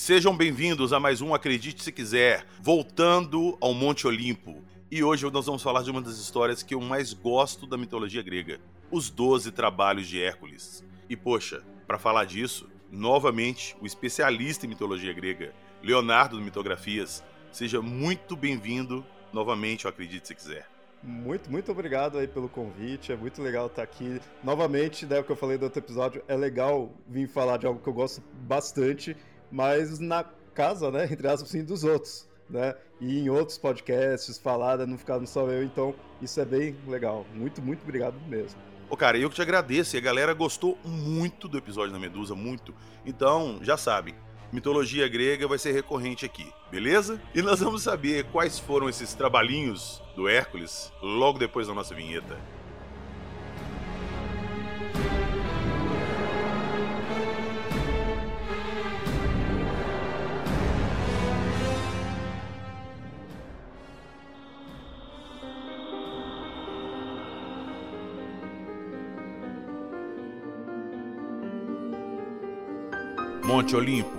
Sejam bem-vindos a mais um Acredite Se Quiser, voltando ao Monte Olimpo. E hoje nós vamos falar de uma das histórias que eu mais gosto da mitologia grega, os Doze Trabalhos de Hércules. E poxa, para falar disso, novamente o especialista em mitologia grega, Leonardo do Mitografias. Seja muito bem-vindo novamente ao Acredite Se Quiser. Muito, muito obrigado aí pelo convite. É muito legal estar aqui. Novamente, né, o que eu falei do outro episódio, é legal vir falar de algo que eu gosto bastante mas na casa, né, entre aspas, assim, dos outros, né? E em outros podcasts falar, né, não ficar só eu, então isso é bem legal. Muito, muito obrigado mesmo. Ô, cara, eu que te agradeço. E a galera gostou muito do episódio da Medusa, muito. Então, já sabe, mitologia grega vai ser recorrente aqui, beleza? E nós vamos saber quais foram esses trabalhinhos do Hércules logo depois da nossa vinheta. Monte Olimpo,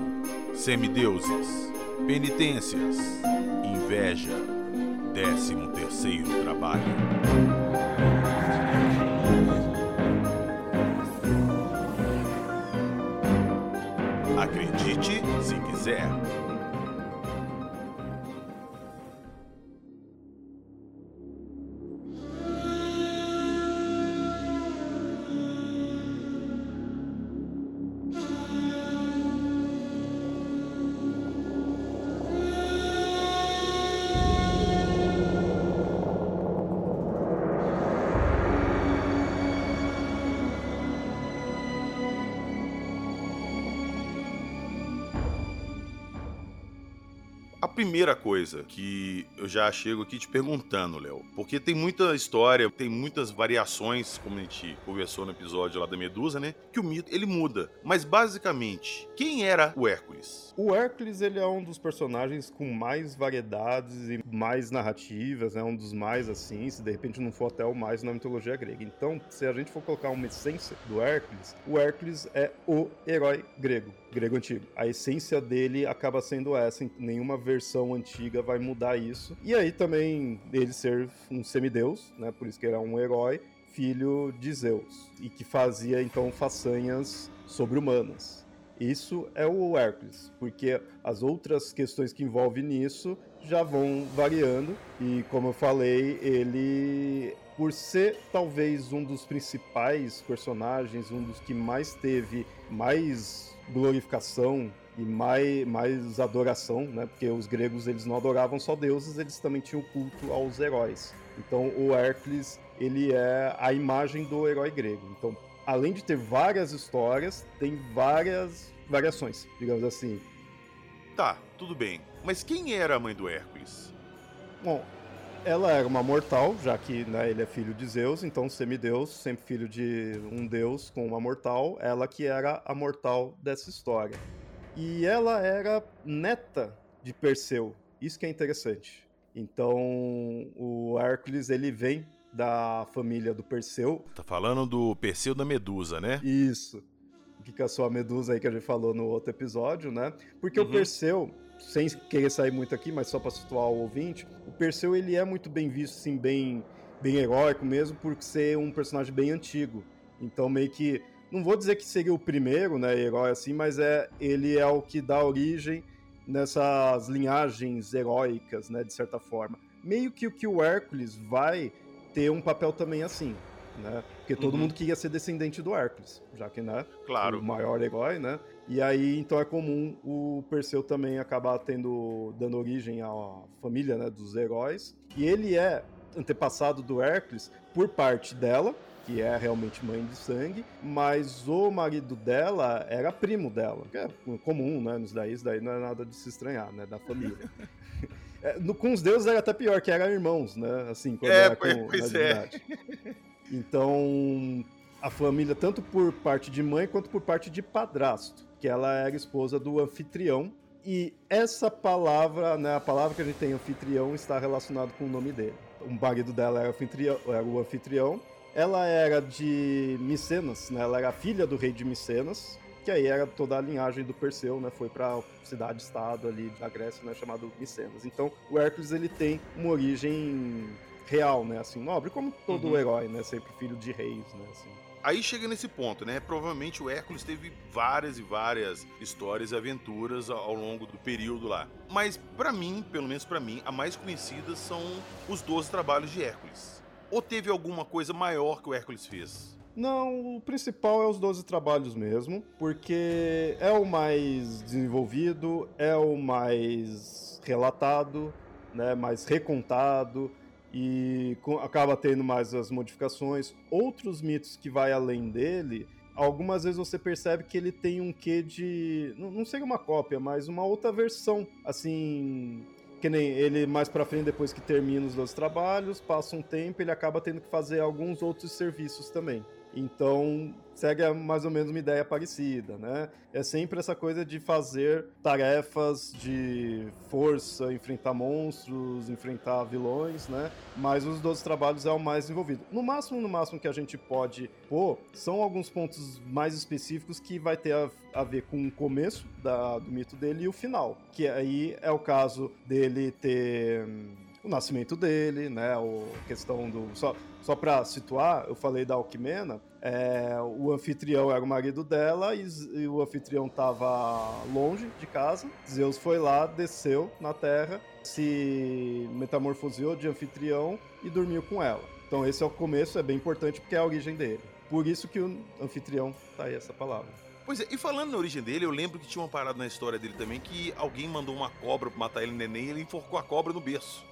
semideuses, penitências, inveja, décimo terceiro trabalho. Acredite se quiser. Primeira coisa que eu já chego aqui te perguntando, Léo, porque tem muita história, tem muitas variações, como a gente conversou no episódio lá da Medusa, né? Que o mito ele muda. Mas basicamente, quem era o Hércules? O Hércules ele é um dos personagens com mais variedades e mais narrativas, né? um dos mais assim, se de repente não for até o mais na mitologia grega. Então, se a gente for colocar uma essência do Hércules, o Hércules é o herói grego, grego antigo. A essência dele acaba sendo essa, nenhuma versão antiga vai mudar isso. E aí também ele ser um semideus, né? Por isso que é um herói, filho de Zeus, e que fazia então façanhas sobre-humanas. Isso é o Hércules, porque as outras questões que envolvem nisso já vão variando, e como eu falei, ele, por ser talvez um dos principais personagens, um dos que mais teve mais glorificação e mais, mais adoração, né? Porque os gregos eles não adoravam só deuses, eles também tinham culto aos heróis. Então o Hércules ele é a imagem do herói grego. Então, além de ter várias histórias, tem várias variações, digamos assim. Tá, tudo bem. Mas quem era a mãe do Hércules? Bom, ela era uma mortal, já que né, ele é filho de Zeus, então semideus, sempre filho de um deus com uma mortal, ela que era a mortal dessa história. E ela era neta de Perseu. Isso que é interessante. Então, o Hércules ele vem da família do Perseu. Tá falando do Perseu da Medusa, né? Isso. O que caçou a Medusa aí que a gente falou no outro episódio, né? Porque uhum. o Perseu, sem querer sair muito aqui, mas só para situar o ouvinte, o Perseu ele é muito bem visto, assim, bem, bem heróico mesmo, por ser um personagem bem antigo. Então, meio que não vou dizer que seria o primeiro, né, herói assim, mas é ele é o que dá origem nessas linhagens heróicas, né, de certa forma. Meio que o que o Hércules vai ter um papel também assim, né? Porque todo uhum. mundo queria ser descendente do Hércules, já que, né, claro. o maior herói, né? E aí, então é comum o Perseu também acabar tendo dando origem à família, né, dos heróis. E ele é antepassado do Hércules por parte dela, que é realmente mãe de sangue, mas o marido dela era primo dela, que é comum, né? Nos daí, isso daí não é nada de se estranhar, né? Da família. é, no, com os deuses era até pior, que eram irmãos, né? Assim, quando é, era com, pois é. Então, a família, tanto por parte de mãe quanto por parte de padrasto, que ela era esposa do anfitrião. E essa palavra, né, a palavra que a gente tem anfitrião, está relacionado com o nome dele. O marido dela era, anfitrião, era o anfitrião, ela era de Micenas, né? Ela era filha do rei de Micenas. que aí era toda a linhagem do Perseu, né? Foi para cidade-estado ali da Grécia, né? Chamado Micenas. Então, o Hércules ele tem uma origem real, né? Assim, nobre, como todo uhum. herói, né? Sempre filho de reis, né? Assim. Aí chega nesse ponto, né? Provavelmente o Hércules teve várias e várias histórias e aventuras ao longo do período lá. Mas para mim, pelo menos para mim, a mais conhecida são os 12 trabalhos de Hércules. Ou teve alguma coisa maior que o Hércules fez? Não, o principal é os 12 trabalhos mesmo, porque é o mais desenvolvido, é o mais relatado, né, mais recontado e acaba tendo mais as modificações. Outros mitos que vai além dele, algumas vezes você percebe que ele tem um quê de, não, não sei uma cópia, mas uma outra versão, assim, que nem ele mais para frente depois que termina os dois trabalhos, passa um tempo, ele acaba tendo que fazer alguns outros serviços também. Então, segue mais ou menos uma ideia parecida, né? É sempre essa coisa de fazer tarefas de força, enfrentar monstros, enfrentar vilões, né? Mas os 12 trabalhos é o mais envolvido. No máximo, no máximo que a gente pode pôr, são alguns pontos mais específicos que vai ter a, a ver com o começo da, do mito dele e o final. Que aí é o caso dele ter hum, o nascimento dele, né? A questão do. Só, só para situar, eu falei da Alquimena, é, o anfitrião era o marido dela e, e o anfitrião estava longe de casa. Zeus foi lá, desceu na terra, se metamorfoseou de anfitrião e dormiu com ela. Então esse é o começo, é bem importante porque é a origem dele. Por isso que o anfitrião tá aí essa palavra. Pois é, e falando na origem dele, eu lembro que tinha uma parada na história dele também que alguém mandou uma cobra pra matar ele neném e ele enforcou a cobra no berço.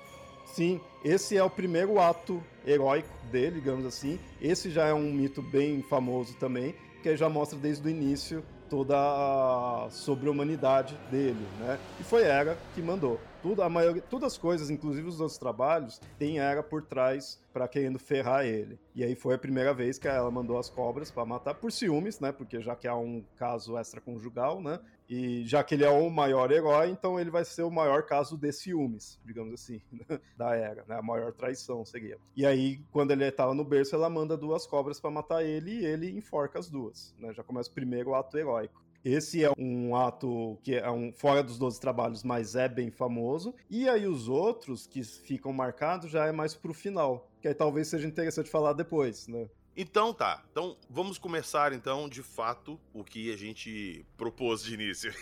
Sim, esse é o primeiro ato heróico dele, digamos assim. Esse já é um mito bem famoso também, que já mostra desde o início toda a sobre-humanidade dele, né? E foi Hera que mandou. Tudo, a maioria, todas as coisas, inclusive os outros trabalhos, tem Hera por trás para querendo ferrar ele. E aí foi a primeira vez que ela mandou as cobras para matar por ciúmes, né? Porque já que há um caso extraconjugal, né? E já que ele é o maior herói, então ele vai ser o maior caso de ciúmes, digamos assim, da era, né? A maior traição seria. E aí, quando ele estava no berço, ela manda duas cobras para matar ele e ele enforca as duas, né? Já começa o primeiro ato heróico. Esse é um ato que é um fora dos 12 trabalhos, mas é bem famoso. E aí os outros que ficam marcados já é mais pro final, que aí talvez seja interessante falar depois, né? Então tá. Então vamos começar então de fato o que a gente propôs de início.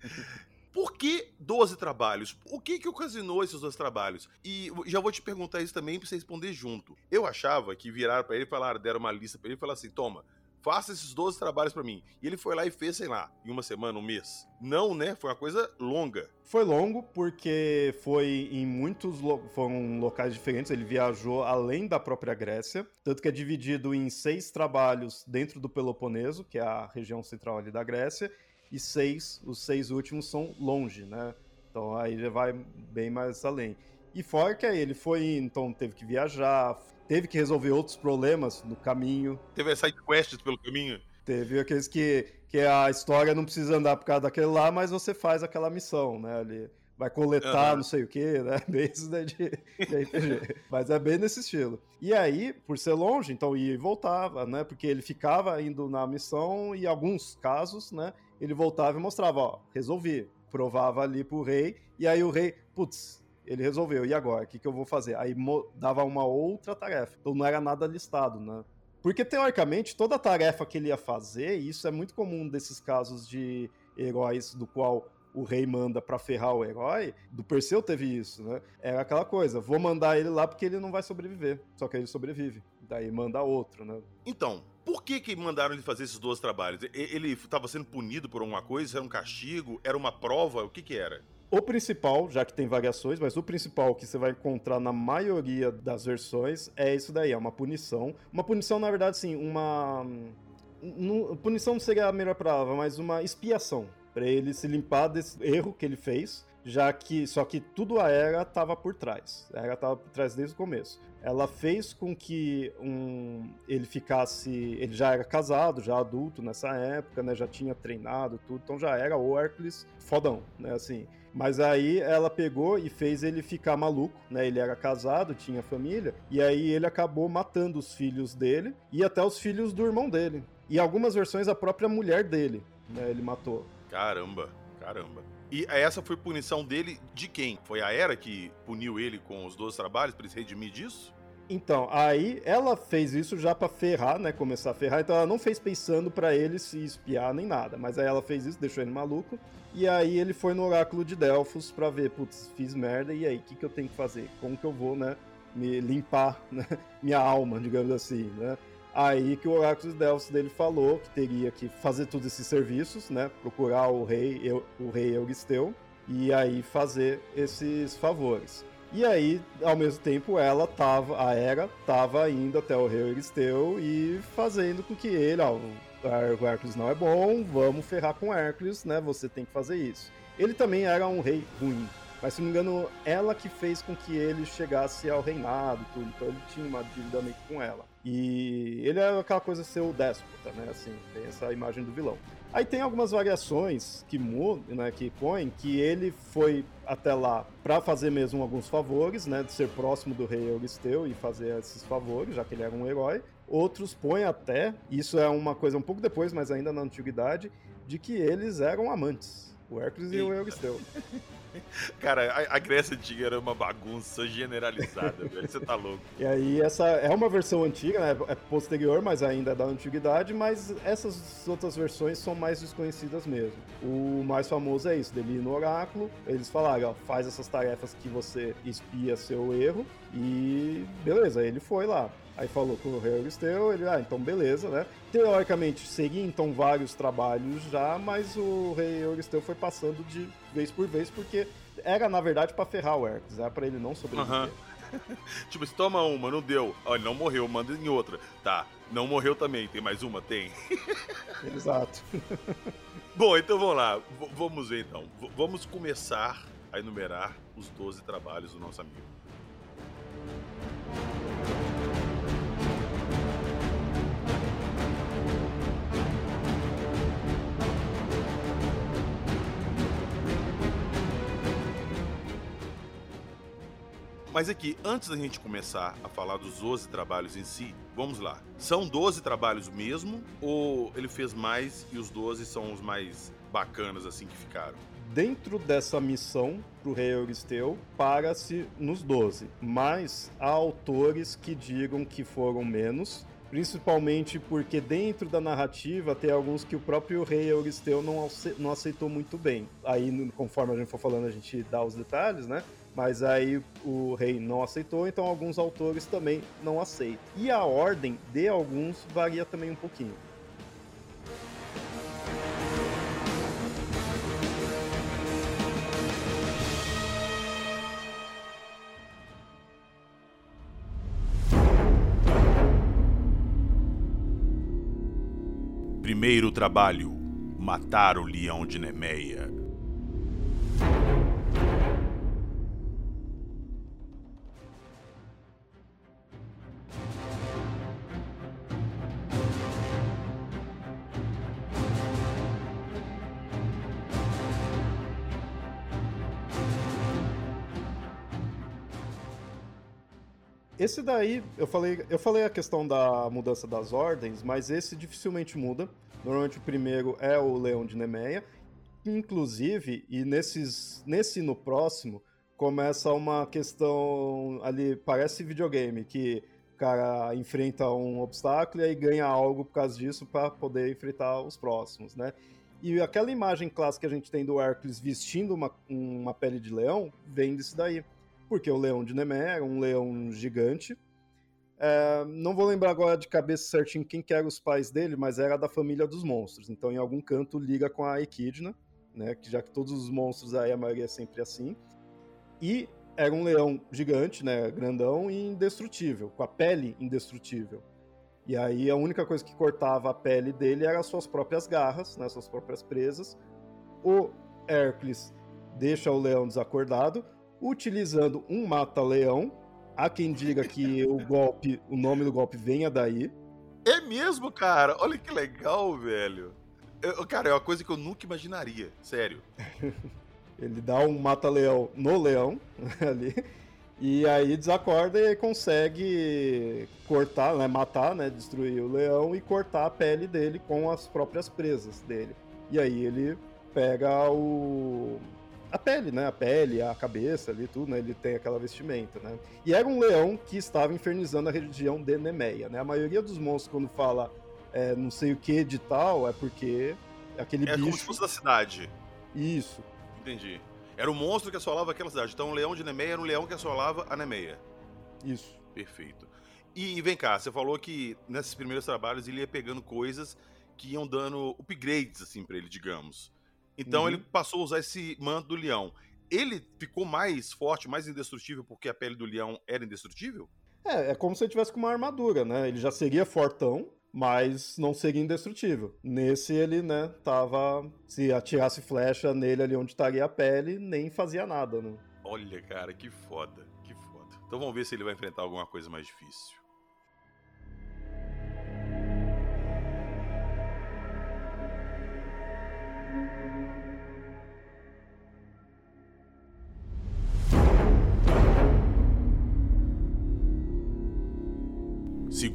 Por que 12 trabalhos? O que que ocasionou esses dois trabalhos? E já vou te perguntar isso também pra você responder junto. Eu achava que viraram para ele e falaram, deram uma lista para ele e falaram assim: toma, faça esses 12 trabalhos para mim. E ele foi lá e fez, sei lá, em uma semana, um mês. Não, né? Foi uma coisa longa. Foi longo porque foi em muitos lo foram locais diferentes. Ele viajou além da própria Grécia, tanto que é dividido em seis trabalhos dentro do Peloponeso, que é a região central ali da Grécia, e seis, os seis últimos são longe, né? Então aí já vai bem mais além. E fora que aí ele foi, então teve que viajar, teve que resolver outros problemas no caminho. Teve side quests pelo caminho? Teve aqueles que, que a história não precisa andar por causa daquele lá, mas você faz aquela missão, né? Ali vai coletar uhum. não sei o que, né? Bem isso daí de, de RPG. Mas é bem nesse estilo. E aí, por ser longe, então ia e voltava, né? Porque ele ficava indo na missão e em alguns casos, né? Ele voltava e mostrava, ó, resolvi. Provava ali pro rei, e aí o rei, putz, ele resolveu. E agora? O que, que eu vou fazer? Aí dava uma outra tarefa. Então não era nada listado, né? Porque, teoricamente, toda tarefa que ele ia fazer, e isso é muito comum desses casos de heróis do qual o rei manda para ferrar o herói, do Perseu teve isso, né? Era aquela coisa, vou mandar ele lá porque ele não vai sobreviver. Só que ele sobrevive. Daí manda outro, né? Então, por que que mandaram ele fazer esses dois trabalhos? Ele estava sendo punido por alguma coisa? Era um castigo? Era uma prova? O que que era? O principal, já que tem variações, mas o principal que você vai encontrar na maioria das versões é isso daí, é uma punição. Uma punição, na verdade, sim, uma. punição não seria a melhor palavra, mas uma expiação. para ele se limpar desse erro que ele fez já que só que tudo a Era estava por trás. A Era estava por trás desde o começo. Ela fez com que um, ele ficasse, ele já era casado, já adulto nessa época, né? Já tinha treinado tudo, então já era o Hércules fodão, né? Assim. Mas aí ela pegou e fez ele ficar maluco, né? Ele era casado, tinha família, e aí ele acabou matando os filhos dele e até os filhos do irmão dele. E algumas versões a própria mulher dele né, ele matou. Caramba, caramba. E essa foi punição dele de quem? Foi a Era que puniu ele com os 12 trabalhos para ele se redimir disso? Então, aí ela fez isso já para ferrar, né? Começar a ferrar. Então ela não fez pensando para ele se espiar nem nada. Mas aí ela fez isso, deixou ele maluco. E aí ele foi no oráculo de Delfos para ver, putz, fiz merda. E aí, o que, que eu tenho que fazer? Como que eu vou, né? Me limpar né, minha alma, digamos assim, né? Aí que o oráculo de Delfos dele falou que teria que fazer todos esses serviços, né? Procurar o rei, o rei Euristeu e aí fazer esses favores. E aí, ao mesmo tempo, ela tava, a Era tava indo até o rei Euristeu e fazendo com que ele, ó, o Hércules não é bom, vamos ferrar com Hércules, né? Você tem que fazer isso. Ele também era um rei ruim, mas se não me engano, ela que fez com que ele chegasse ao reinado tudo, então ele tinha uma dívida meio com ela. E ele é aquela coisa ser o déspota, né? Assim, tem essa imagem do vilão. Aí tem algumas variações que mudam, né, que põem que ele foi até lá para fazer mesmo alguns favores, né, de ser próximo do rei Euristeu e fazer esses favores, já que ele era um herói. Outros põem até, isso é uma coisa um pouco depois, mas ainda na antiguidade, de que eles eram amantes, o Hércules e, o Euristeu. Cara, a, a, Grécia Antiga era uma bagunça generalizada, velho. Você tá louco. E aí, essa é uma versão antiga, né? É posterior, mas ainda é da antiguidade, mas essas outras versões são mais desconhecidas mesmo. O mais famoso é isso, dele ir no oráculo, eles falaram, ó, faz essas tarefas que você espia seu erro, e beleza, ele foi lá. Aí falou com o rei Euristeu, ele, ah, então beleza, né? Teoricamente seria então vários trabalhos já, mas o rei Euristeu foi passando de vez por vez, porque era na verdade para ferrar o Hércules, era pra ele não sobreviver. Uhum. tipo, se toma uma, não deu. Olha, não morreu, manda em outra. Tá, não morreu também, tem mais uma? Tem. Exato. Bom, então vamos lá. V vamos ver então. V vamos começar a enumerar os 12 trabalhos do nosso amigo. Mas aqui, antes da gente começar a falar dos 12 trabalhos em si, vamos lá. São 12 trabalhos mesmo? Ou ele fez mais e os 12 são os mais bacanas assim que ficaram? Dentro dessa missão para o rei Euristeu, para-se nos 12. Mas há autores que digam que foram menos, principalmente porque dentro da narrativa tem alguns que o próprio rei Euristeu não aceitou muito bem. Aí, conforme a gente for falando, a gente dá os detalhes, né? Mas aí o rei não aceitou, então alguns autores também não aceitam. E a ordem de alguns varia também um pouquinho. Primeiro trabalho: matar o leão de Nemeia. Esse daí, eu falei, eu falei a questão da mudança das ordens, mas esse dificilmente muda. Normalmente o primeiro é o Leão de Nemeia. Inclusive, e nesses, nesse no próximo, começa uma questão ali, parece videogame, que o cara enfrenta um obstáculo e aí ganha algo por causa disso para poder enfrentar os próximos, né? E aquela imagem clássica que a gente tem do Hércules vestindo uma, uma pele de leão vem disso daí porque o leão de Nemé era um leão gigante. É, não vou lembrar agora de cabeça certinho quem que eram os pais dele, mas era da família dos monstros. Então, em algum canto, liga com a Equidna, né? Que já que todos os monstros aí, a maioria é sempre assim. E era um leão gigante, né? Grandão e indestrutível, com a pele indestrutível. E aí a única coisa que cortava a pele dele eram as suas próprias garras, né? Suas próprias presas. O Hércules deixa o leão desacordado utilizando um mata-leão. Há quem diga que o golpe, o nome do golpe venha daí. É mesmo, cara? Olha que legal, velho. Eu, cara, é uma coisa que eu nunca imaginaria, sério. Ele dá um mata-leão no leão ali. E aí desacorda e consegue cortar, né, matar, né, destruir o leão e cortar a pele dele com as próprias presas dele. E aí ele pega o a pele, né? A pele, a cabeça ali, tudo, né? Ele tem aquela vestimenta, né? E era um leão que estava infernizando a região de Nemeia, né? A maioria dos monstros, quando fala é, não sei o que de tal, é porque aquele é bicho... É como se fosse da cidade. Isso. Entendi. Era o monstro que assolava aquela cidade. Então o leão de Nemeia era um leão que assolava a Nemeia. Isso. Perfeito. E, e vem cá, você falou que nesses primeiros trabalhos ele ia pegando coisas que iam dando upgrades, assim, para ele, digamos. Então uhum. ele passou a usar esse manto do leão. Ele ficou mais forte, mais indestrutível porque a pele do leão era indestrutível? É, é como se ele tivesse com uma armadura, né? Ele já seria fortão, mas não seria indestrutível. Nesse ele, né, tava. Se atirasse flecha nele ali onde estaria a pele, nem fazia nada, né? Olha, cara, que foda, que foda. Então vamos ver se ele vai enfrentar alguma coisa mais difícil.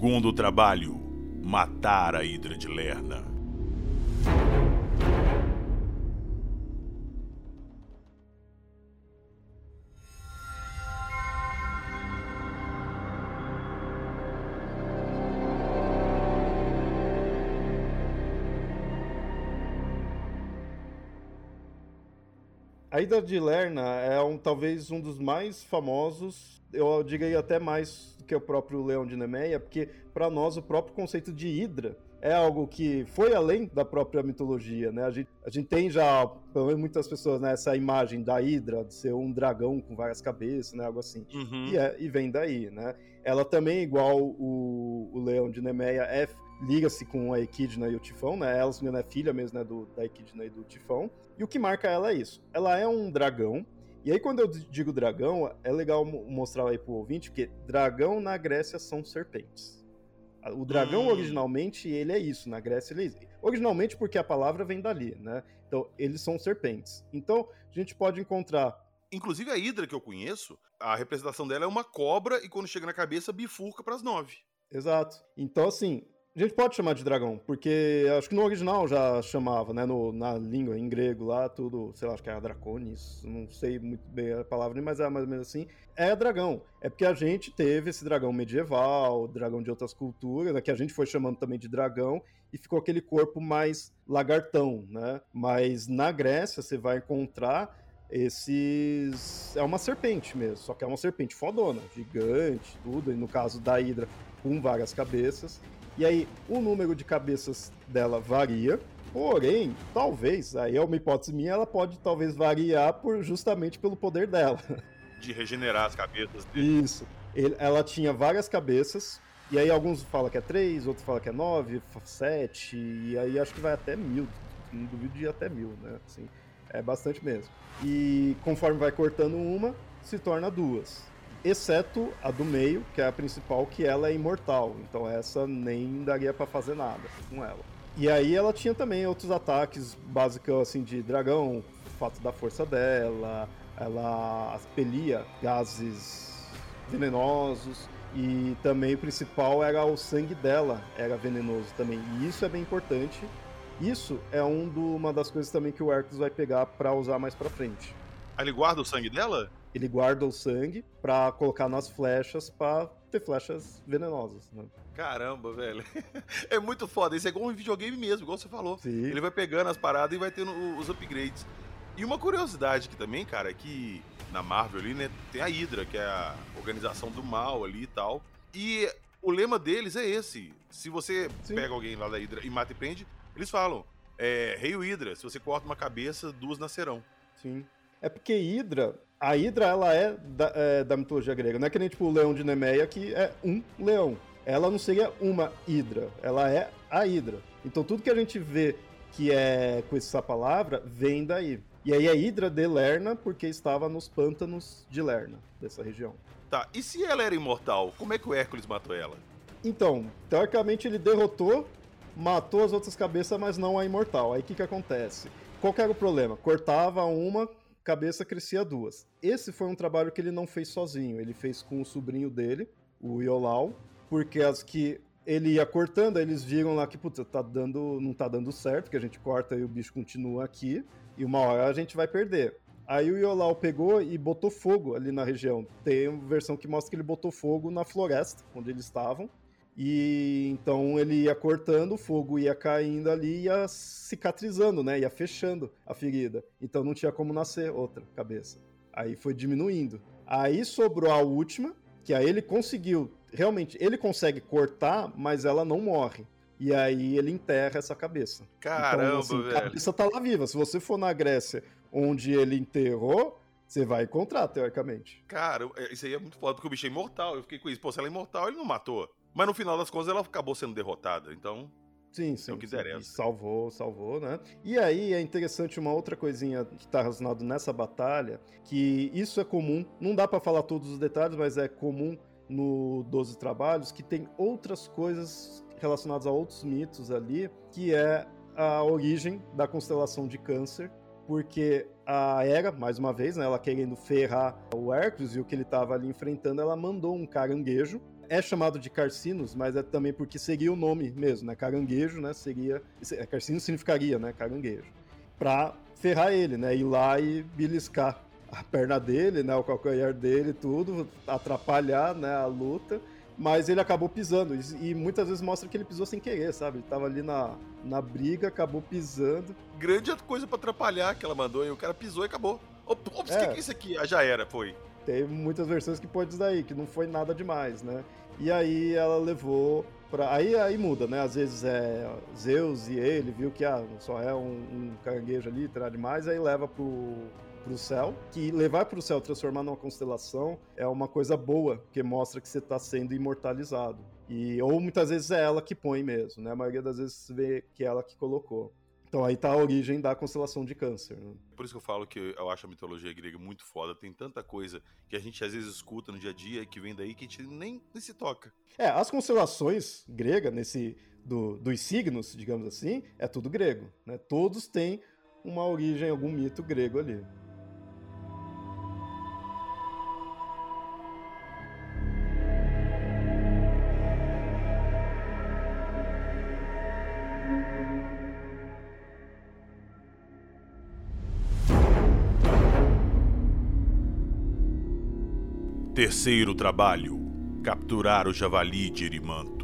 Segundo trabalho, matar a Hidra de Lerna. A Hidra de Lerna é um, talvez um dos mais famosos, eu diria até mais que o próprio Leão de Nemeia, porque para nós o próprio conceito de Hidra é algo que foi além da própria mitologia, né? A gente, a gente tem já, pelo menos muitas pessoas, né, essa imagem da Hidra, de ser um dragão com várias cabeças, né, algo assim. Uhum. E, é, e vem daí, né? Ela também, igual o, o Leão de Nemeia, é liga-se com a Equidna e o Tifão, né? Ela, se é filha mesmo, né, do, da Equidna e do Tifão. E o que marca ela é isso. Ela é um dragão. E aí, quando eu digo dragão, é legal mostrar aí pro ouvinte, porque dragão na Grécia são serpentes. O dragão, hum. originalmente, ele é isso. Na Grécia, ele é Originalmente, porque a palavra vem dali, né? Então, eles são serpentes. Então, a gente pode encontrar Inclusive a Hidra que eu conheço, a representação dela é uma cobra e quando chega na cabeça bifurca para as nove. Exato. Então, assim, a gente pode chamar de dragão, porque acho que no original já chamava, né? No, na língua, em grego lá, tudo, sei lá, acho que é Draconis, não sei muito bem a palavra, mas é mais ou menos assim. É dragão. É porque a gente teve esse dragão medieval, dragão de outras culturas, né, que a gente foi chamando também de dragão, e ficou aquele corpo mais lagartão, né? Mas na Grécia você vai encontrar esses. É uma serpente mesmo, só que é uma serpente fodona, gigante, tudo, e no caso da Hidra, com várias cabeças. E aí, o número de cabeças dela varia, porém, talvez, aí é uma hipótese minha, ela pode talvez variar por, justamente pelo poder dela. De regenerar as cabeças dele. Isso. Ele, ela tinha várias cabeças, e aí alguns falam que é três, outros falam que é nove, sete, e aí acho que vai até mil. Não duvido de ir até mil, né? Assim, é bastante mesmo. E conforme vai cortando uma, se torna duas exceto a do meio, que é a principal, que ela é imortal. Então essa nem daria para fazer nada com ela. E aí ela tinha também outros ataques básicos assim de dragão, o fato da força dela, ela expelia gases venenosos e também o principal era o sangue dela, era venenoso também. E isso é bem importante. Isso é um do, uma das coisas também que o Hercules vai pegar para usar mais para frente. Ele guarda o sangue dela? Ele guarda o sangue para colocar nas flechas para ter flechas venenosas. Né? Caramba, velho. É muito foda. Isso é igual um videogame mesmo, igual você falou. Sim. Ele vai pegando as paradas e vai tendo os upgrades. E uma curiosidade aqui também, cara, é que na Marvel ali, né, tem a Hydra, que é a organização do mal ali e tal. E o lema deles é esse. Se você Sim. pega alguém lá da Hydra e mata e prende, eles falam: é, Rei Hydra, se você corta uma cabeça, duas nascerão. Sim. É porque Hydra a Hidra, ela é da, é da, mitologia grega. Não é que nem, tipo, o leão de Nemeia, que é um leão. Ela não seria uma Hidra, ela é a Hidra. Então tudo que a gente vê que é com essa palavra, vem daí. E aí é Hidra de Lerna, porque estava nos pântanos de Lerna, dessa região. Tá, e se ela era imortal, como é que o Hércules matou ela? Então, teoricamente ele derrotou, matou as outras cabeças, mas não a imortal. Aí o que que acontece? Qual que era o problema? Cortava uma, cabeça crescia duas. Esse foi um trabalho que ele não fez sozinho, ele fez com o sobrinho dele, o Iolau, porque as que ele ia cortando, aí eles viram lá que, putz, tá dando, não tá dando certo, que a gente corta e o bicho continua aqui, e uma hora a gente vai perder. Aí o Iolau pegou e botou fogo ali na região. Tem uma versão que mostra que ele botou fogo na floresta, onde eles estavam. E então ele ia cortando, o fogo ia caindo ali, ia cicatrizando, né? Ia fechando a ferida. Então não tinha como nascer outra cabeça. Aí foi diminuindo. Aí sobrou a última, que aí ele conseguiu. Realmente, ele consegue cortar, mas ela não morre. E aí ele enterra essa cabeça. Caramba, então, assim, velho. A cabeça tá lá viva. Se você for na Grécia, onde ele enterrou, você vai encontrar, teoricamente. Cara, é, isso aí é muito foda, porque o bicho é imortal. Eu fiquei com isso. Pô, se ela é imortal, ele não matou. Mas no final das contas ela acabou sendo derrotada, então. Sim, sim. É o que interessa. Salvou, salvou, né? E aí é interessante uma outra coisinha que está relacionado nessa batalha, que isso é comum, não dá para falar todos os detalhes, mas é comum no 12 Trabalhos, que tem outras coisas relacionadas a outros mitos ali, que é a origem da constelação de Câncer, porque a Hera, mais uma vez, né, ela querendo ferrar o Hércules e o que ele estava ali enfrentando, ela mandou um caranguejo é chamado de Carcinos, mas é também porque seria o nome mesmo, né? Caranguejo, né? Seria. É, Carcino significaria, né? Caranguejo. Pra ferrar ele, né? Ir lá e beliscar a perna dele, né? O calcanhar dele, tudo, atrapalhar né? a luta. Mas ele acabou pisando. E, muitas vezes mostra que ele pisou sem querer, sabe? Ele tava ali na, na briga, acabou pisando. Grande coisa para atrapalhar que ela mandou, e o cara pisou e acabou. Ops, o é. que, que é isso aqui? Ah, já era, foi. Tem muitas versões que pode daí, que não foi nada demais, né? E aí ela levou para aí aí muda, né? Às vezes é Zeus e ele viu que ah, só é um, um caranguejo ali, terá demais, aí leva pro pro céu, que levar para o céu transformar numa constelação é uma coisa boa, porque mostra que você está sendo imortalizado. E ou muitas vezes é ela que põe mesmo, né? A maioria das vezes você vê que é ela que colocou. Então aí tá a origem da constelação de câncer. Né? Por isso que eu falo que eu acho a mitologia grega muito foda. Tem tanta coisa que a gente às vezes escuta no dia a dia que vem daí que a gente nem, nem se toca. É, as constelações gregas, nesse do, dos signos, digamos assim, é tudo grego. Né? Todos têm uma origem, algum mito grego ali. Terceiro trabalho: capturar o javali de Erimanto.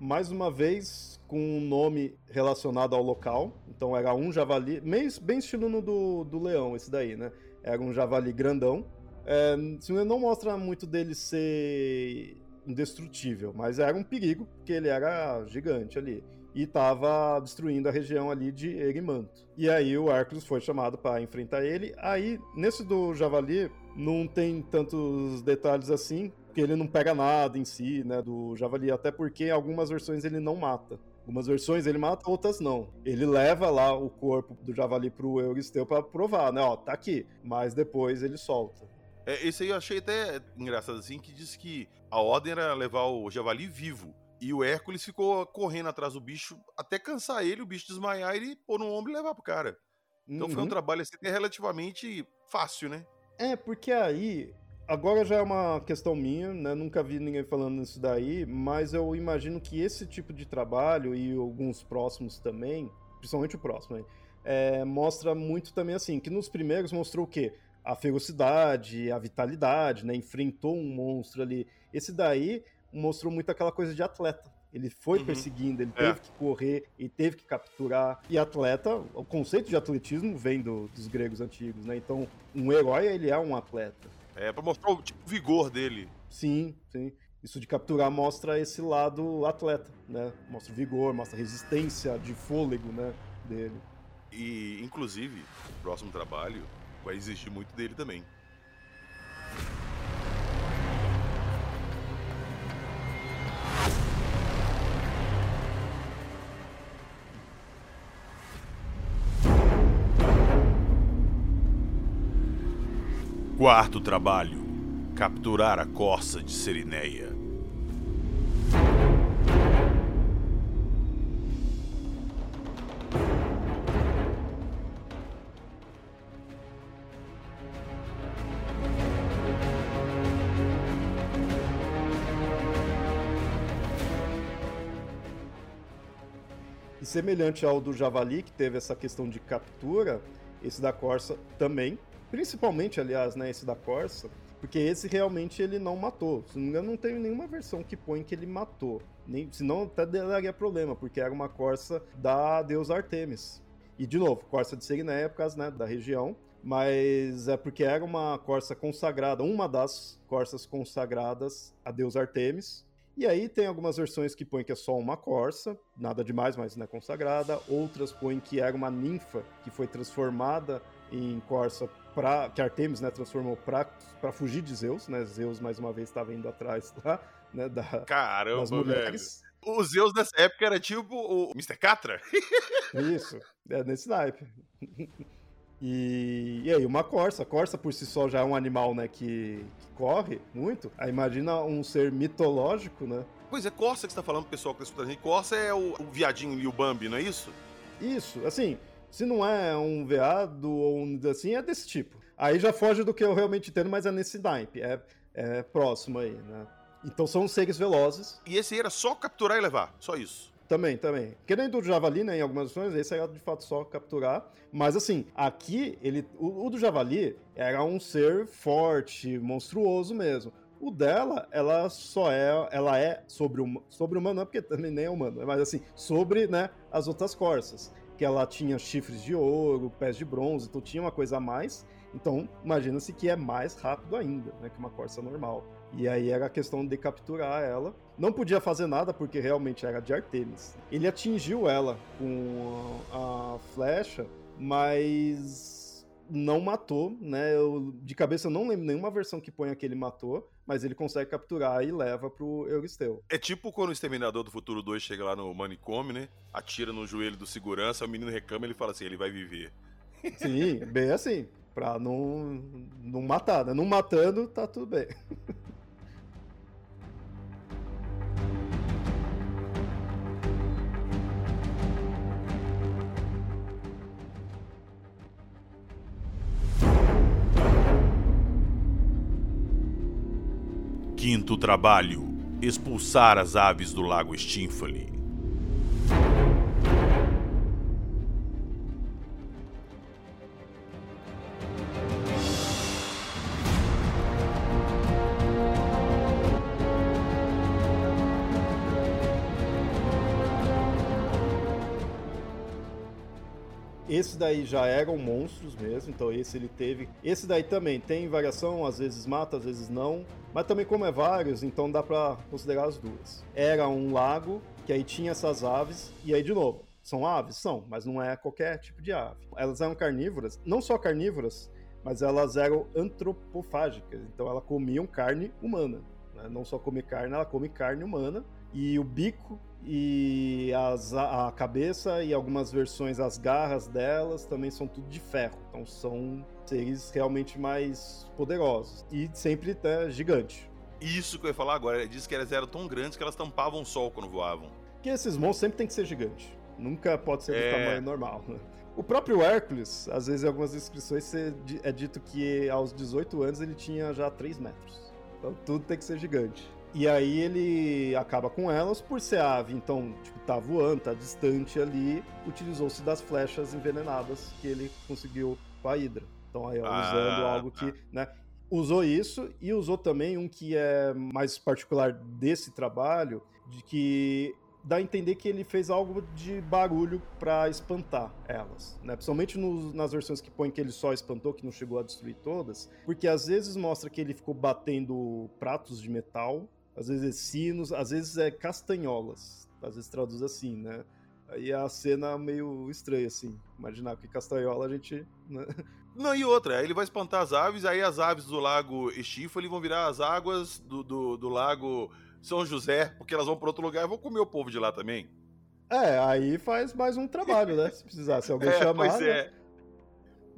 mais uma vez com um nome relacionado ao local. Então era um javali, bem, bem estilo no do, do leão, esse daí, né? Era um javali grandão. É, não mostra muito dele ser indestrutível, mas era um perigo, porque ele era gigante ali. E estava destruindo a região ali de Erimanto. E aí o Hércules foi chamado para enfrentar ele. Aí, nesse do Javali, não tem tantos detalhes assim, porque ele não pega nada em si, né, do Javali, até porque em algumas versões ele não mata. Algumas versões ele mata, outras não. Ele leva lá o corpo do Javali pro Euristeu para provar, né, ó, tá aqui, mas depois ele solta. É, esse aí eu achei até engraçado assim, que diz que a ordem era levar o Javali vivo. E o Hércules ficou correndo atrás do bicho até cansar ele, o bicho desmaiar e pôr no ombro e levar pro cara. Então uhum. foi um uhum. trabalho assim relativamente fácil, né? É, porque aí Agora já é uma questão minha, né? Nunca vi ninguém falando isso daí, mas eu imagino que esse tipo de trabalho e alguns próximos também, principalmente o próximo, aí, é, mostra muito também assim, que nos primeiros mostrou o quê? A ferocidade, a vitalidade, né? Enfrentou um monstro ali. Esse daí mostrou muito aquela coisa de atleta. Ele foi uhum. perseguindo, ele é. teve que correr, e teve que capturar. E atleta, o conceito de atletismo vem do, dos gregos antigos, né? Então, um herói, ele é um atleta. É, pra mostrar o tipo, vigor dele. Sim, sim. Isso de capturar mostra esse lado atleta, né? Mostra vigor, mostra resistência de fôlego, né, dele. E, inclusive, o próximo trabalho vai exigir muito dele também. Quarto trabalho: capturar a corça de Serineia. E semelhante ao do javali, que teve essa questão de captura, esse da corça também, principalmente, aliás, né, esse da corça, porque esse realmente ele não matou. Se não me engano, não tem nenhuma versão que põe que ele matou. Nem, senão até daria problema, porque era uma corça da deusa Artemis. E, de novo, corça de Serineia por causa né, da região, mas é porque era uma corça consagrada, uma das corças consagradas a deusa Artemis, e aí tem algumas versões que põem que é só uma corça, nada demais, mas não é consagrada. Outras põem que era uma ninfa que foi transformada em corça para que Artemis né, transformou para fugir de Zeus, né? Zeus mais uma vez estava indo atrás lá, né, da, Caramba, das mulheres. Velho. O Zeus nessa época era tipo o Mr. Catra? Isso, é nesse naipe. E, e aí, uma corça. A corça por si só já é um animal, né, que, que corre muito. Aí imagina um ser mitológico, né? Pois é, corça que você tá falando, pessoal que tá escutando. Corça é o, o viadinho e o Bambi, não é isso? Isso, assim, se não é um veado ou um assim, é desse tipo. Aí já foge do que eu realmente entendo, mas é nesse naipe. É, é próximo aí, né? Então são seres velozes. E esse era só capturar e levar, só isso. Também, também. Que nem do Javali, né, em algumas versões, esse era de fato só capturar. Mas assim, aqui, ele, o, o do Javali era um ser forte, monstruoso mesmo. O dela, ela só é, ela é sobre o sobre humano, não é porque também nem é humano, mas assim, sobre, né, as outras corças, que ela tinha chifres de ouro, pés de bronze, então tinha uma coisa a mais. Então, imagina-se que é mais rápido ainda, né, que uma corça normal. E aí era a questão de capturar ela. Não podia fazer nada porque realmente era de Artemis. Ele atingiu ela com a flecha, mas não matou, né? Eu, de cabeça eu não lembro nenhuma versão que põe que ele matou, mas ele consegue capturar e leva pro Euristeu. É tipo quando o Exterminador do Futuro 2 chega lá no manicômio, né? Atira no joelho do segurança, o menino reclama e ele fala assim: ele vai viver. Sim, bem assim. Pra não, não matar, né? Não matando, tá tudo bem. Quinto trabalho: expulsar as aves do lago Stymphali. Esse daí já eram monstros mesmo, então esse ele teve. Esse daí também tem variação, às vezes mata, às vezes não. Mas também, como é vários, então dá para considerar as duas. Era um lago que aí tinha essas aves, e aí de novo, são aves? São, mas não é qualquer tipo de ave. Elas eram carnívoras, não só carnívoras, mas elas eram antropofágicas, então elas comiam carne humana. Né? Não só come carne, ela come carne humana. E o bico e as, a, a, cabeça e algumas versões, as garras delas também são tudo de ferro. Então são seres realmente mais poderosos. E sempre né, gigante. Isso que eu ia falar agora. Ele disse que elas eram tão grandes que elas tampavam o sol quando voavam. Que esses monstros sempre tem que ser gigante. Nunca pode ser do é... tamanho normal. O próprio Hércules, às vezes em algumas descrições é dito que aos 18 anos ele tinha já 3 metros. Então tudo tem que ser gigante. E aí ele acaba com elas por ser ave, então, tipo, tá voando, tá distante ali, utilizou-se das flechas envenenadas que ele conseguiu com a Hydra. Então aí, ó, usando ah, algo que, tá. né, usou isso e usou também um que é mais particular desse trabalho, de que dá a entender que ele fez algo de barulho para espantar elas, né? Principalmente nas versões que põe que ele só espantou, que não chegou a destruir todas, porque às vezes mostra que ele ficou batendo pratos de metal às vezes é sinos, às vezes é castanholas, às vezes traduz assim, né? Aí a cena meio estranha, assim. Imaginar que castanhola a gente. Né? Não, e outra, ele vai espantar as aves, aí as aves do lago Estífali vão virar as águas do, do, do lago São José, porque elas vão para outro lugar e vão comer o povo de lá também. É, aí faz mais um trabalho, né? Se precisar, se alguém é, chamar. Pois né? é.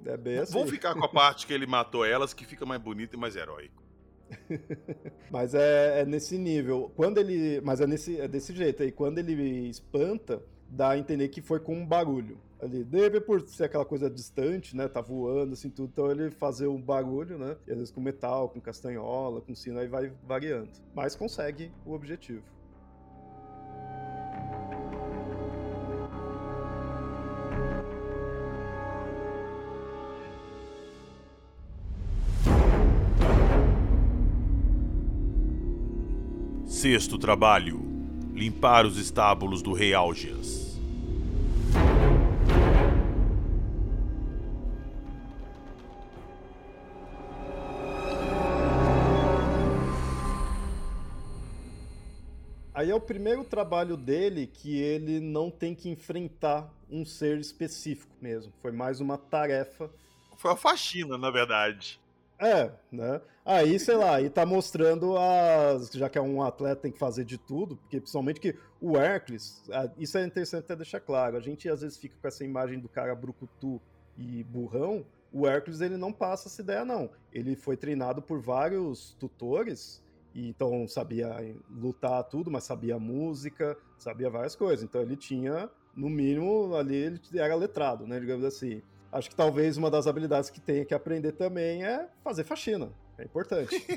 É bem assim. Vamos ficar com a parte que ele matou elas, que fica mais bonito e mais heróico. mas é, é, nesse nível. Quando ele. Mas é, nesse, é desse jeito aí. Quando ele espanta, dá a entender que foi com um barulho. Ali, deve por ser aquela coisa distante, né? Tá voando, assim, tudo. Então ele fazer um barulho, né? E às vezes com metal, com castanhola, com sino, aí vai variando. Mas consegue o objetivo. Sexto trabalho: limpar os estábulos do rei Algias. O primeiro trabalho dele que ele não tem que enfrentar um ser específico mesmo. Foi mais uma tarefa. Foi uma faxina, na verdade. É, né? Aí, sei lá, aí tá mostrando as. Já que é um atleta, tem que fazer de tudo, porque principalmente que o Hércules, isso é interessante até deixar claro. A gente às vezes fica com essa imagem do cara brucutu e burrão. O Hércules ele não passa essa ideia, não. Ele foi treinado por vários tutores, e então sabia lutar tudo, mas sabia música, sabia várias coisas. Então ele tinha, no mínimo, ali ele era letrado, né? Digamos assim. Acho que talvez uma das habilidades que tenha que aprender também é fazer faxina. É importante.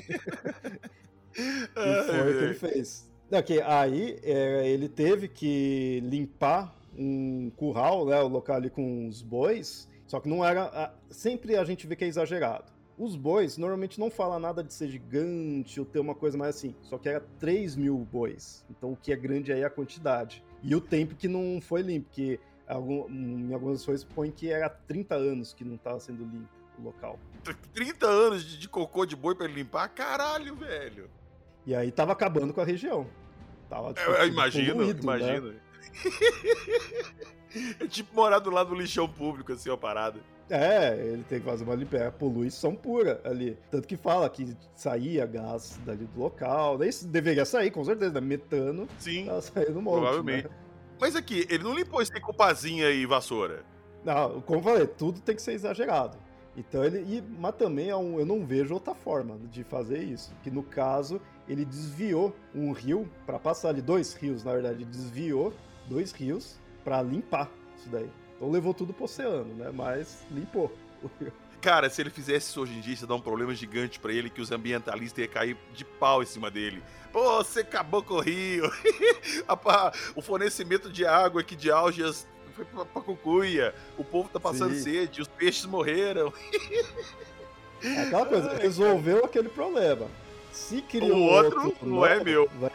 e foi o que ele fez. Okay, aí é, ele teve que limpar um curral, né, o local ali com os bois, só que não era. Sempre a gente vê que é exagerado. Os bois normalmente não fala nada de ser gigante ou ter uma coisa mais assim, só que era 3 mil bois. Então o que é grande aí é a quantidade. E o tempo que não foi limpo, porque em algumas coisas põe que era 30 anos que não estava sendo limpo o local. 30 anos de, de cocô de boi para limpar? Caralho, velho. E aí tava acabando com a região. Tava, tipo, eu, imagino, poluído, imagino. Né? tipo morar do lado do lixão público, assim, uma parada. É, ele tem que fazer uma limpeza, é poluição pura ali. Tanto que fala que saía gás dali do local, daí deveria sair, com certeza, né? metano. Sim, tá saindo monte, provavelmente. Né? Mas aqui, ele não limpou isso com pazinha e vassoura. Não, como eu falei, tudo tem que ser exagerado. Então ele. E, mas também é um, eu não vejo outra forma de fazer isso. Que no caso, ele desviou um rio para passar ali, dois rios, na verdade, ele desviou dois rios para limpar isso daí. Então levou tudo pro oceano, né? Mas limpou. Cara, se ele fizesse isso hoje em dia, isso dá um problema gigante para ele que os ambientalistas iam cair de pau em cima dele. Pô, você acabou com o rio. o fornecimento de água aqui de Algias foi pra, pra Cucuia. O povo tá passando Sim. sede, os peixes morreram. É aquela coisa, resolveu aquele problema. Se criou o outro, outro não é meu. Vai,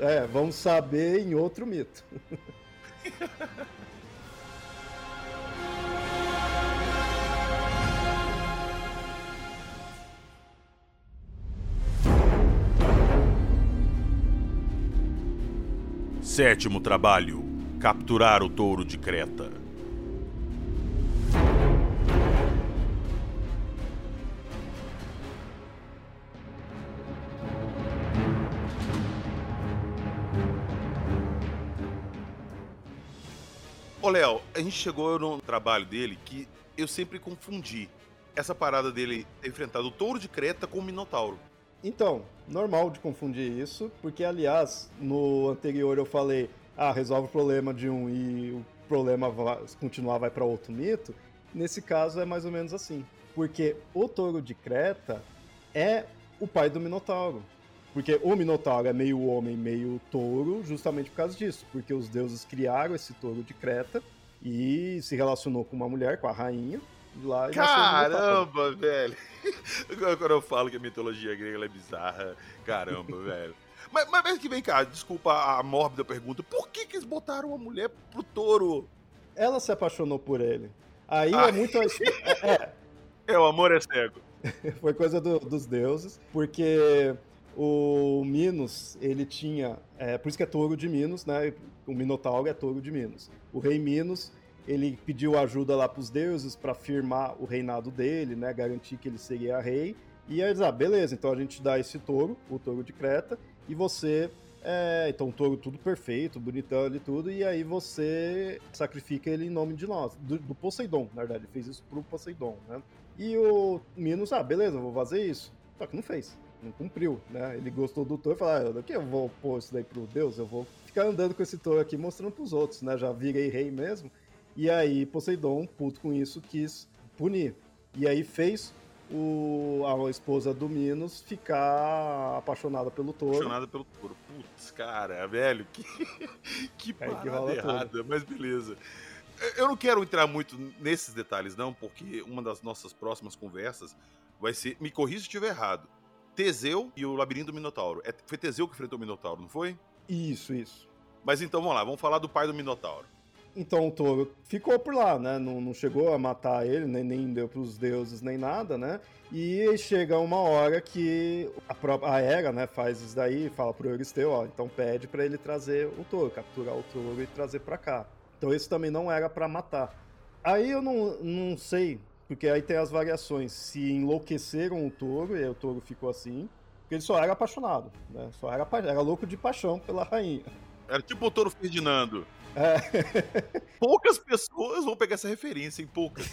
é, vamos saber em outro mito. Sétimo trabalho: capturar o touro de Creta. Ô, Léo, a gente chegou no trabalho dele que eu sempre confundi essa parada dele ter enfrentado o touro de Creta com o Minotauro. Então, normal de confundir isso, porque aliás, no anterior eu falei, ah, resolve o problema de um e o problema vai, continuar vai para outro mito. Nesse caso é mais ou menos assim, porque o touro de Creta é o pai do Minotauro. Porque o Minotauro é meio homem, meio touro, justamente por causa disso. Porque os deuses criaram esse touro de Creta e se relacionou com uma mulher, com a rainha, lá Caramba, velho! Quando eu falo que a mitologia grega é bizarra, caramba, velho. Mas, mas que vem cá, desculpa a mórbida pergunta, por que, que eles botaram uma mulher pro touro? Ela se apaixonou por ele. Aí é muito. É, é, o amor é cego. Foi coisa do, dos deuses, porque o Minos, ele tinha. É, por isso que é touro de Minos, né? O Minotauro é touro de Minos. O rei Minos ele pediu ajuda lá para os deuses para firmar o reinado dele, né, garantir que ele seria rei. E eles, ah, beleza, então a gente dá esse touro, o touro de Creta, e você É, então touro tudo perfeito, bonitão ali tudo, e aí você sacrifica ele em nome de nós, do, do Poseidon, na verdade, ele fez isso pro Poseidon, né? E o Minos, ah, beleza, vou fazer isso. Só que não fez, não cumpriu, né? Ele gostou do touro e falou, ah, eu vou pôr isso daí pro Deus? Eu vou ficar andando com esse touro aqui mostrando pros outros, né? Já virei rei mesmo. E aí Poseidon, puto com isso, quis punir. E aí fez o, a esposa do Minos ficar apaixonada pelo touro. Apaixonada pelo touro. Putz, cara, velho, que, que parada errada, tudo. mas beleza. Eu não quero entrar muito nesses detalhes, não, porque uma das nossas próximas conversas vai ser. Me corrija se estiver errado. Teseu e o labirinto do Minotauro. É, foi Teseu que enfrentou o Minotauro, não foi? Isso, isso. Mas então vamos lá, vamos falar do pai do Minotauro. Então o touro ficou por lá, né? Não, não chegou a matar ele, nem, nem deu pros deuses, nem nada, né? E chega uma hora que a própria a Hera, né, faz isso daí, fala pro Euristeu, ó, então pede para ele trazer o touro, capturar o touro e trazer para cá. Então isso também não era para matar. Aí eu não, não sei, porque aí tem as variações, se enlouqueceram o touro, e o touro ficou assim, porque ele só era apaixonado, né? Só era, era louco de paixão pela rainha. Era tipo o touro Ferdinando. É. Poucas pessoas vão pegar essa referência, em poucas.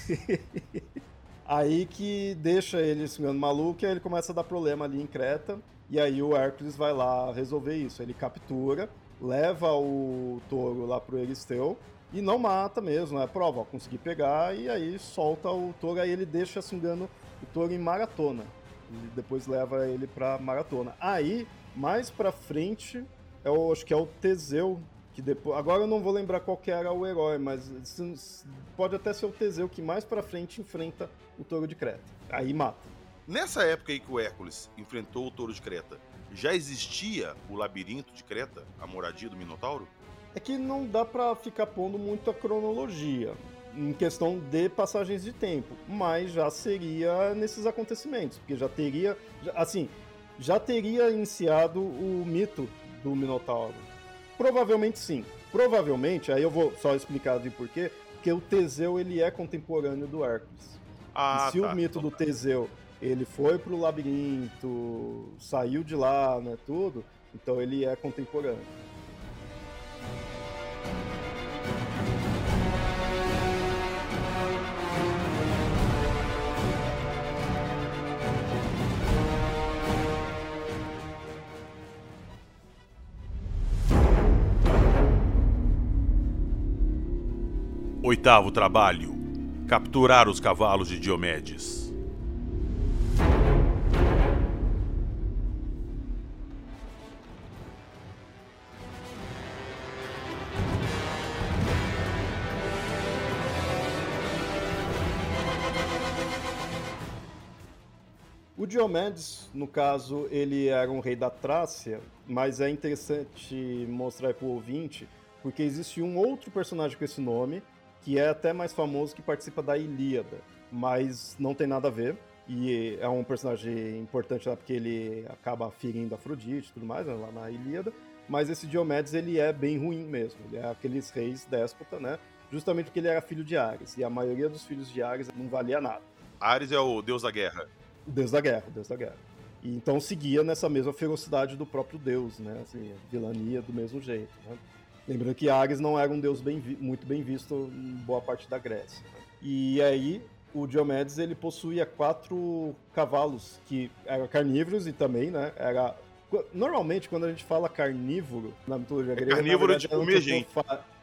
aí que deixa ele ficando maluco e aí ele começa a dar problema ali em Creta. E aí o Hércules vai lá resolver isso. Ele captura, leva o touro lá pro Eristeu e não mata mesmo, é prova, ó, consegui pegar e aí solta o touro, aí ele deixa, se engano, o touro em maratona. E depois leva ele pra maratona. Aí, mais pra frente, eu acho que é o Teseu que depois, agora eu não vou lembrar qual que era o herói, mas pode até ser o Teseu que mais para frente enfrenta o Touro de Creta. Aí mata. Nessa época aí que o Hércules enfrentou o Touro de Creta, já existia o labirinto de Creta, a moradia do Minotauro? É que não dá para ficar pondo muita cronologia em questão de passagens de tempo, mas já seria nesses acontecimentos, porque já teria, assim, já teria iniciado o mito do Minotauro Provavelmente sim. Provavelmente, aí eu vou só explicar de porquê, porque o Teseu ele é contemporâneo do Hércules. Ah, e se tá. o mito do Teseu ele foi pro labirinto, saiu de lá, né, tudo, então ele é contemporâneo. Oitavo trabalho: capturar os cavalos de Diomedes. O Diomedes, no caso, ele era um rei da Trácia, mas é interessante mostrar para o ouvinte, porque existe um outro personagem com esse nome, que é até mais famoso que participa da Ilíada, mas não tem nada a ver. E é um personagem importante lá porque ele acaba ferindo Afrodite e tudo mais, né, lá na Ilíada. Mas esse Diomedes, ele é bem ruim mesmo. Ele é aqueles reis déspota, né? Justamente porque ele era filho de Ares. E a maioria dos filhos de Ares não valia nada. Ares é o deus da guerra. O deus da guerra, o deus da guerra. E então seguia nessa mesma ferocidade do próprio deus, né? Assim, vilania do mesmo jeito, né? Lembrando que Ares não era um deus bem muito bem visto em boa parte da Grécia. E aí, o Diomedes ele possuía quatro cavalos que eram carnívoros e também, né, era normalmente quando a gente fala carnívoro na mitologia é grega, carnívoro verdade, tipo comer gente.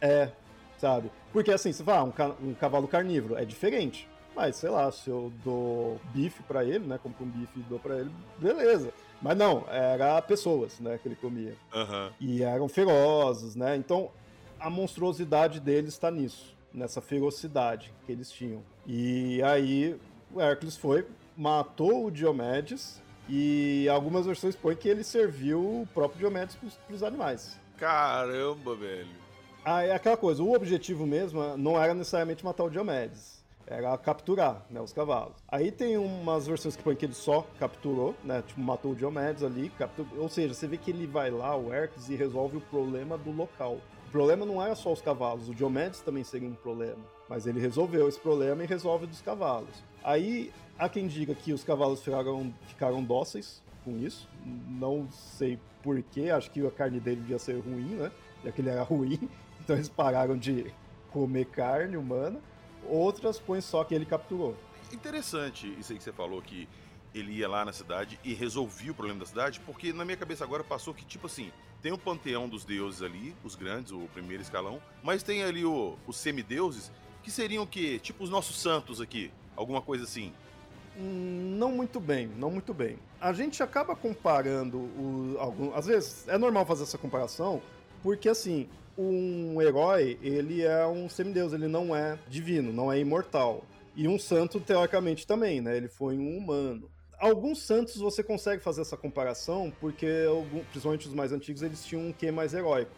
É, sabe? Porque assim, você fala, ah, um, ca... um cavalo carnívoro é diferente. Mas, sei lá, se eu dou bife para ele, né? Compro um bife e dou para ele, beleza. Mas não, era pessoas, né, que ele comia. Uhum. E eram ferozes, né? Então, a monstruosidade deles está nisso, nessa ferocidade que eles tinham. E aí, o Hércules foi, matou o Diomedes, e algumas versões põem que ele serviu o próprio Diomedes para os animais. Caramba, velho. Aí, aquela coisa, o objetivo mesmo não era necessariamente matar o Diomedes era capturar né, os cavalos. Aí tem umas versões que põe que ele só capturou, né? Tipo, matou o Diomedes ali, capturou, ou seja, você vê que ele vai lá, o Hercules, e resolve o problema do local. O problema não era só os cavalos, o Diomedes também seria um problema. Mas ele resolveu esse problema e resolve dos cavalos. Aí há quem diga que os cavalos ficaram, ficaram dóceis com isso. Não sei porquê, acho que a carne dele devia ser ruim, né? Já que ele era ruim. Então eles pararam de comer carne humana. Outras põem só que ele capturou. Interessante isso aí que você falou, que ele ia lá na cidade e resolvia o problema da cidade, porque na minha cabeça agora passou que, tipo assim, tem o panteão dos deuses ali, os grandes, o primeiro escalão, mas tem ali o, os semideuses, que seriam o quê? Tipo os nossos santos aqui, alguma coisa assim. Hum, não muito bem, não muito bem. A gente acaba comparando o, algum, às vezes é normal fazer essa comparação, porque assim, um herói, ele é um semideus, ele não é divino, não é imortal. E um santo, teoricamente, também, né? Ele foi um humano alguns santos você consegue fazer essa comparação, porque principalmente os mais antigos eles tinham um quê mais heróico.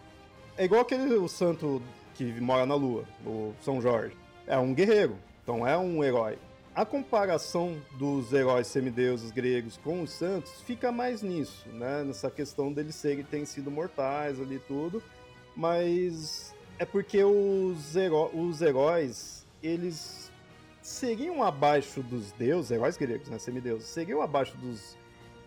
É igual aquele o santo que mora na lua, o São Jorge. É um guerreiro, então é um herói. A comparação dos heróis semideuses gregos com os santos fica mais nisso, né? Nessa questão deles serem terem sido mortais ali tudo, mas é porque os, heró os heróis eles seriam abaixo dos deuses, heróis gregos, né, semideuses, seriam abaixo dos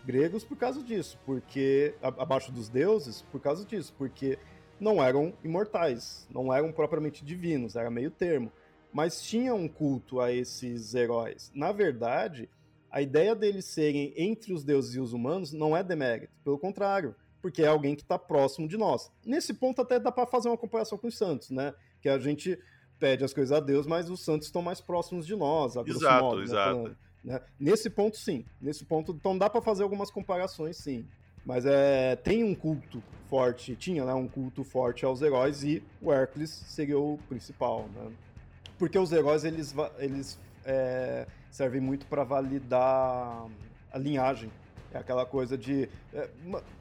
gregos por causa disso, porque abaixo dos deuses por causa disso, porque não eram imortais, não eram propriamente divinos, era meio termo, mas tinha um culto a esses heróis. Na verdade, a ideia deles serem entre os deuses e os humanos não é demérito, pelo contrário, porque é alguém que está próximo de nós. Nesse ponto até dá para fazer uma comparação com os santos, né? Que a gente pede as coisas a Deus, mas os santos estão mais próximos de nós, a exato, modo, né, exato. Falando, né? Nesse ponto, sim. Nesse ponto, então dá para fazer algumas comparações, sim. Mas é, tem um culto forte, tinha né, um culto forte aos heróis e o Hércules seria o principal, né? Porque os heróis, eles, eles é, servem muito para validar a linhagem é aquela coisa de. É,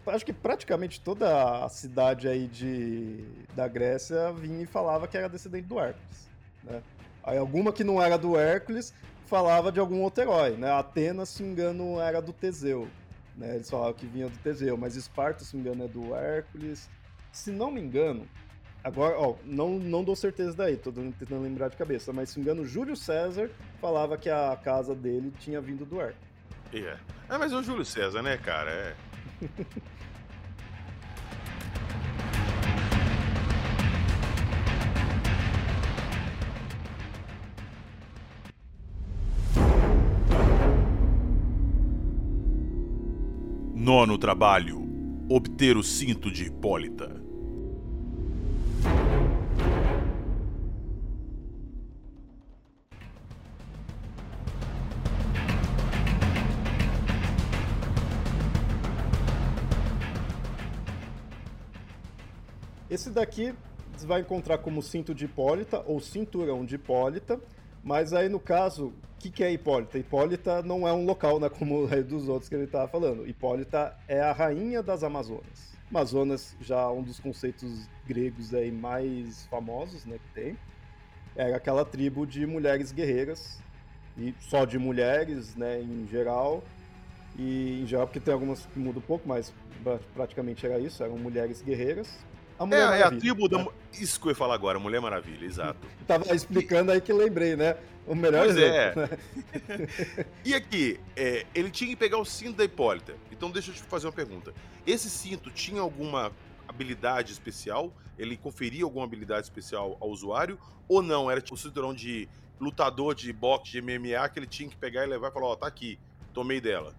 acho que praticamente toda a cidade aí de, da Grécia vinha e falava que era descendente do Hércules. Né? Aí alguma que não era do Hércules falava de algum outro herói. Né? Atenas, se engano, era do Teseu. Né? Eles falavam que vinha do Teseu, mas Esparta, se engano, é do Hércules. Se não me engano, agora, ó, não, não dou certeza daí, tô tentando lembrar de cabeça, mas se me engano, Júlio César falava que a casa dele tinha vindo do Hércules. É. é, mas é o Júlio César, né, cara? É. Nono trabalho: obter o cinto de Hipólita. Esse daqui você vai encontrar como cinto de Hipólita ou cinturão de Hipólita, mas aí no caso, o que, que é Hipólita? Hipólita não é um local, né, como dos outros que ele estava falando. Hipólita é a rainha das Amazonas. Amazonas já é um dos conceitos gregos aí mais famosos, né, que tem. Era aquela tribo de mulheres guerreiras, e só de mulheres, né, em geral. E em geral, porque tem algumas que mudam um pouco, mas praticamente era isso, eram mulheres guerreiras, a Mulher é, Maravilha. É a tribo da. Né? Isso que eu ia falar agora, Mulher Maravilha, exato. Tava explicando aí que lembrei, né? O melhor pois exemplo. É. Né? e aqui, é, ele tinha que pegar o cinto da Hipólita. Então deixa eu te fazer uma pergunta. Esse cinto tinha alguma habilidade especial? Ele conferia alguma habilidade especial ao usuário? Ou não? Era tipo o cinturão de lutador de boxe, de MMA, que ele tinha que pegar e levar e falar, ó, oh, tá aqui, tomei dela.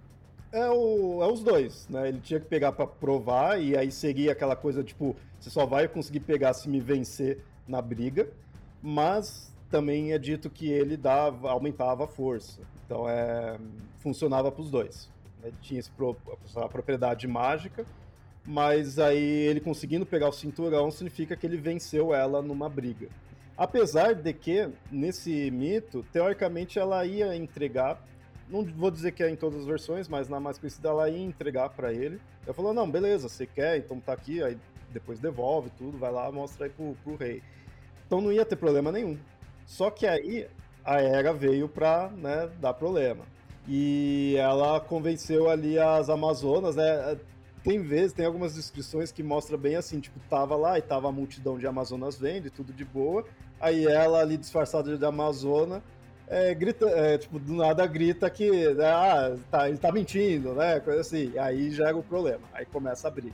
É, o, é os dois, né? Ele tinha que pegar para provar e aí seria aquela coisa, tipo, você só vai conseguir pegar se me vencer na briga, mas também é dito que ele dava, aumentava a força. Então é, funcionava para os dois. Ele tinha esse, a propriedade mágica, mas aí ele conseguindo pegar o cinturão significa que ele venceu ela numa briga. Apesar de que, nesse mito, teoricamente ela ia entregar, não vou dizer que é em todas as versões, mas na mais conhecida ela ia entregar para ele. Ela falou: não, beleza, você quer, então tá aqui. Aí depois devolve tudo, vai lá, mostra aí pro, pro rei. Então não ia ter problema nenhum. Só que aí a Era veio pra né, dar problema. E ela convenceu ali as Amazonas, né? Tem vezes, tem algumas descrições que mostra bem assim, tipo, tava lá e tava a multidão de Amazonas vendo e tudo de boa. Aí ela ali disfarçada de Amazona é, grita, é, tipo, do nada grita que ah, tá, ele tá mentindo, né? Coisa assim. Aí gera o problema. Aí começa a abrir.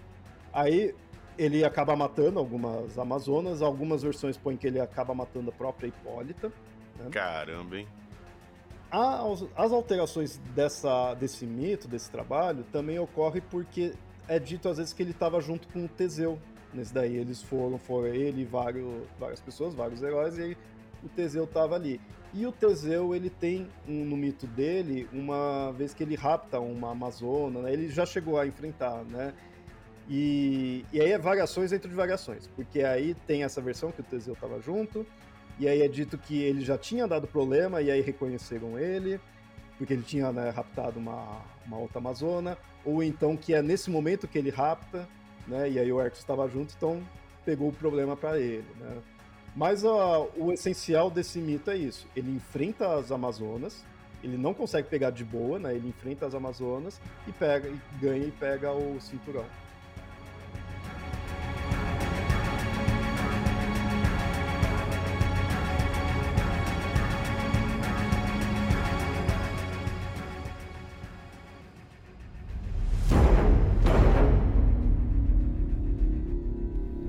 Aí ele acaba matando algumas Amazonas, algumas versões põem que ele acaba matando a própria Hipólita. Né? Caramba, hein? As, as alterações dessa, desse mito, desse trabalho, também ocorre porque é dito às vezes que ele estava junto com o Teseu. Nesse daí eles foram, foram ele e vários, várias pessoas, vários heróis, e aí o Teseu estava ali. E o Teseu, ele tem um, no mito dele, uma vez que ele rapta uma Amazona, né? ele já chegou a enfrentar, né? E, e aí é variações dentro de variações, porque aí tem essa versão que o Teseu estava junto, e aí é dito que ele já tinha dado problema, e aí reconheceram ele, porque ele tinha né, raptado uma, uma outra Amazona, ou então que é nesse momento que ele rapta, né? E aí o Hercules estava junto, então pegou o problema para ele, né? Mas ó, o essencial desse mito é isso. Ele enfrenta as Amazonas, ele não consegue pegar de boa, né? Ele enfrenta as Amazonas e pega e ganha e pega o cinturão.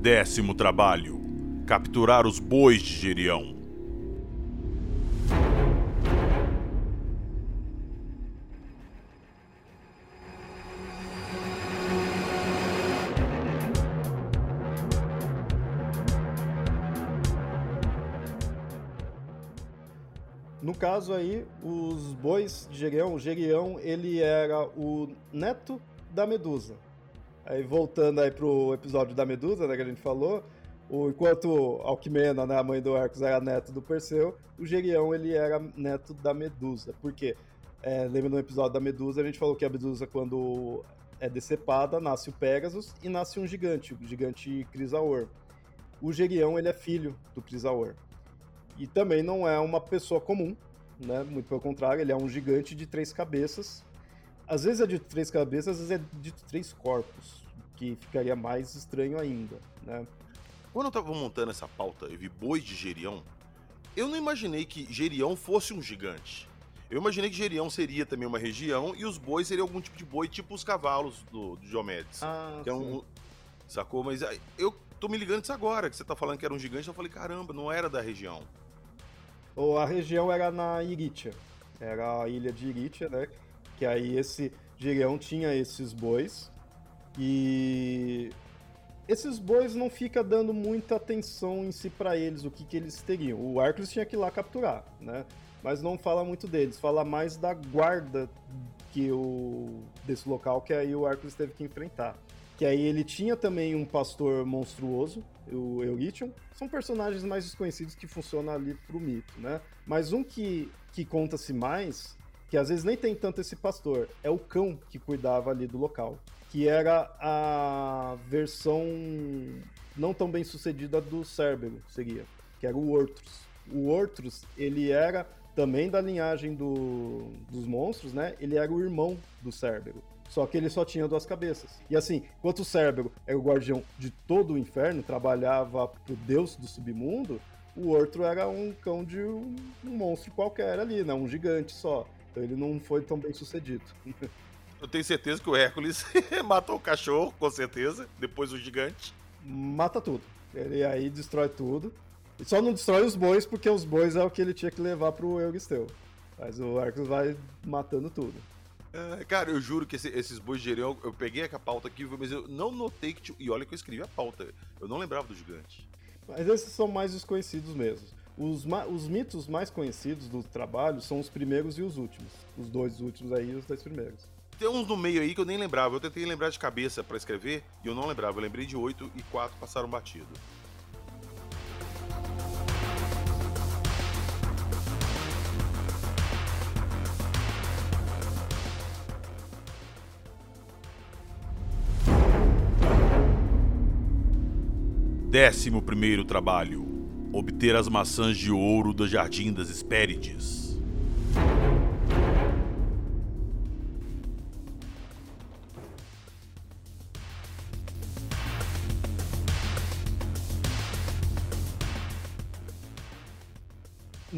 Décimo trabalho: capturar os bois de Gerião. No caso aí, os bois de Gerião, Gerião, ele era o neto da Medusa. Aí voltando aí pro episódio da Medusa, né, que a gente falou, o, enquanto Alquimena, né, a mãe do Hercules, era neto do Perseu, o Gerião ele era neto da Medusa. Por quê? É, lembra no episódio da Medusa, a gente falou que a Medusa, quando é decepada, nasce o Pegasus e nasce um gigante, o gigante Crisaor. O Gerião, ele é filho do Crisaor. E também não é uma pessoa comum, né? Muito pelo contrário, ele é um gigante de três cabeças, às vezes é de três cabeças, às vezes é de três corpos, que ficaria mais estranho ainda, né? Quando eu tava montando essa pauta, eu vi bois de Gerião. Eu não imaginei que Gerião fosse um gigante. Eu imaginei que Gerião seria também uma região e os bois seriam algum tipo de boi, tipo os cavalos do, do Diomedes. Ah, que é um, sacou? Mas eu tô me ligando disso agora, que você tá falando que era um gigante, eu falei, caramba, não era da região. Ou a região era na Iritia. Era a ilha de Iritia, né? que aí esse Gireão tinha esses bois e esses bois não fica dando muita atenção em si para eles, o que, que eles teriam. O Hércules tinha que ir lá capturar, né? Mas não fala muito deles, fala mais da guarda que o desse local que aí o Hércules teve que enfrentar. Que aí ele tinha também um pastor monstruoso, o Eurytion. São personagens mais desconhecidos que funcionam ali pro mito, né? Mas um que, que conta-se mais que às vezes nem tem tanto esse pastor, é o cão que cuidava ali do local, que era a versão não tão bem sucedida do Cérbero, seria, que era o Ortrus. O Ortrus, ele era também da linhagem do, dos monstros, né? Ele era o irmão do Cérbero. Só que ele só tinha duas cabeças. E assim, enquanto o Cérbero era o guardião de todo o inferno, trabalhava pro deus do submundo, o Ortro era um cão de um, um monstro qualquer ali, né? Um gigante só. Então ele não foi tão bem sucedido. Eu tenho certeza que o Hércules matou o cachorro, com certeza. Depois o gigante. Mata tudo. Ele aí destrói tudo. E só não destrói os bois, porque os bois é o que ele tinha que levar pro Euristeu. Mas o Hércules vai matando tudo. É, cara, eu juro que esse, esses bois de Gerião, eu peguei a pauta aqui, mas eu não notei que. E olha que eu escrevi a pauta. Eu não lembrava do gigante. Mas esses são mais desconhecidos mesmo. Os, os, mitos mais conhecidos do trabalho são os primeiros e os últimos. Os dois últimos aí e os dois primeiros. Tem uns no meio aí que eu nem lembrava. Eu tentei lembrar de cabeça para escrever e eu não lembrava. Eu lembrei de oito e quatro passaram batido. Décimo primeiro trabalho obter as maçãs de ouro do Jardim das Hespérides.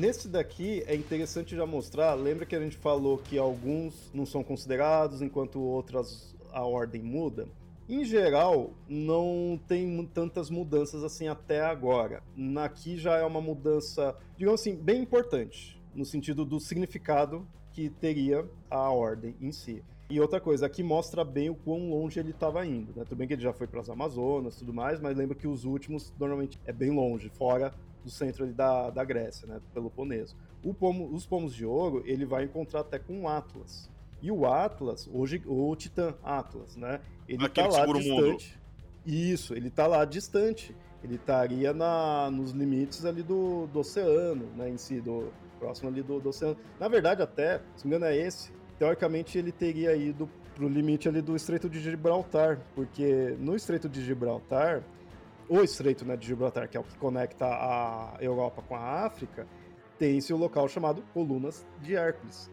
Nesse daqui é interessante já mostrar. Lembra que a gente falou que alguns não são considerados, enquanto outras a ordem muda? Em geral, não tem tantas mudanças assim até agora. Aqui já é uma mudança, digamos assim, bem importante, no sentido do significado que teria a ordem em si. E outra coisa, aqui mostra bem o quão longe ele estava indo. Né? Tudo bem que ele já foi para as Amazonas tudo mais, mas lembra que os últimos normalmente é bem longe, fora do centro ali da, da Grécia, né? Peloponeso. O pomo, os pomos de ouro ele vai encontrar até com o Atlas. E o Atlas, hoje o Titã Atlas, né? Ele está lá distante. Isso, ele está lá distante. Ele estaria na, nos limites ali do, do oceano, né? Em si, do, próximo ali do, do oceano. Na verdade, até, se não me engano, é esse teoricamente ele teria ido para o limite ali do Estreito de Gibraltar, porque no Estreito de Gibraltar, o Estreito né, de Gibraltar, que é o que conecta a Europa com a África, tem-se o um local chamado Colunas de Hércules,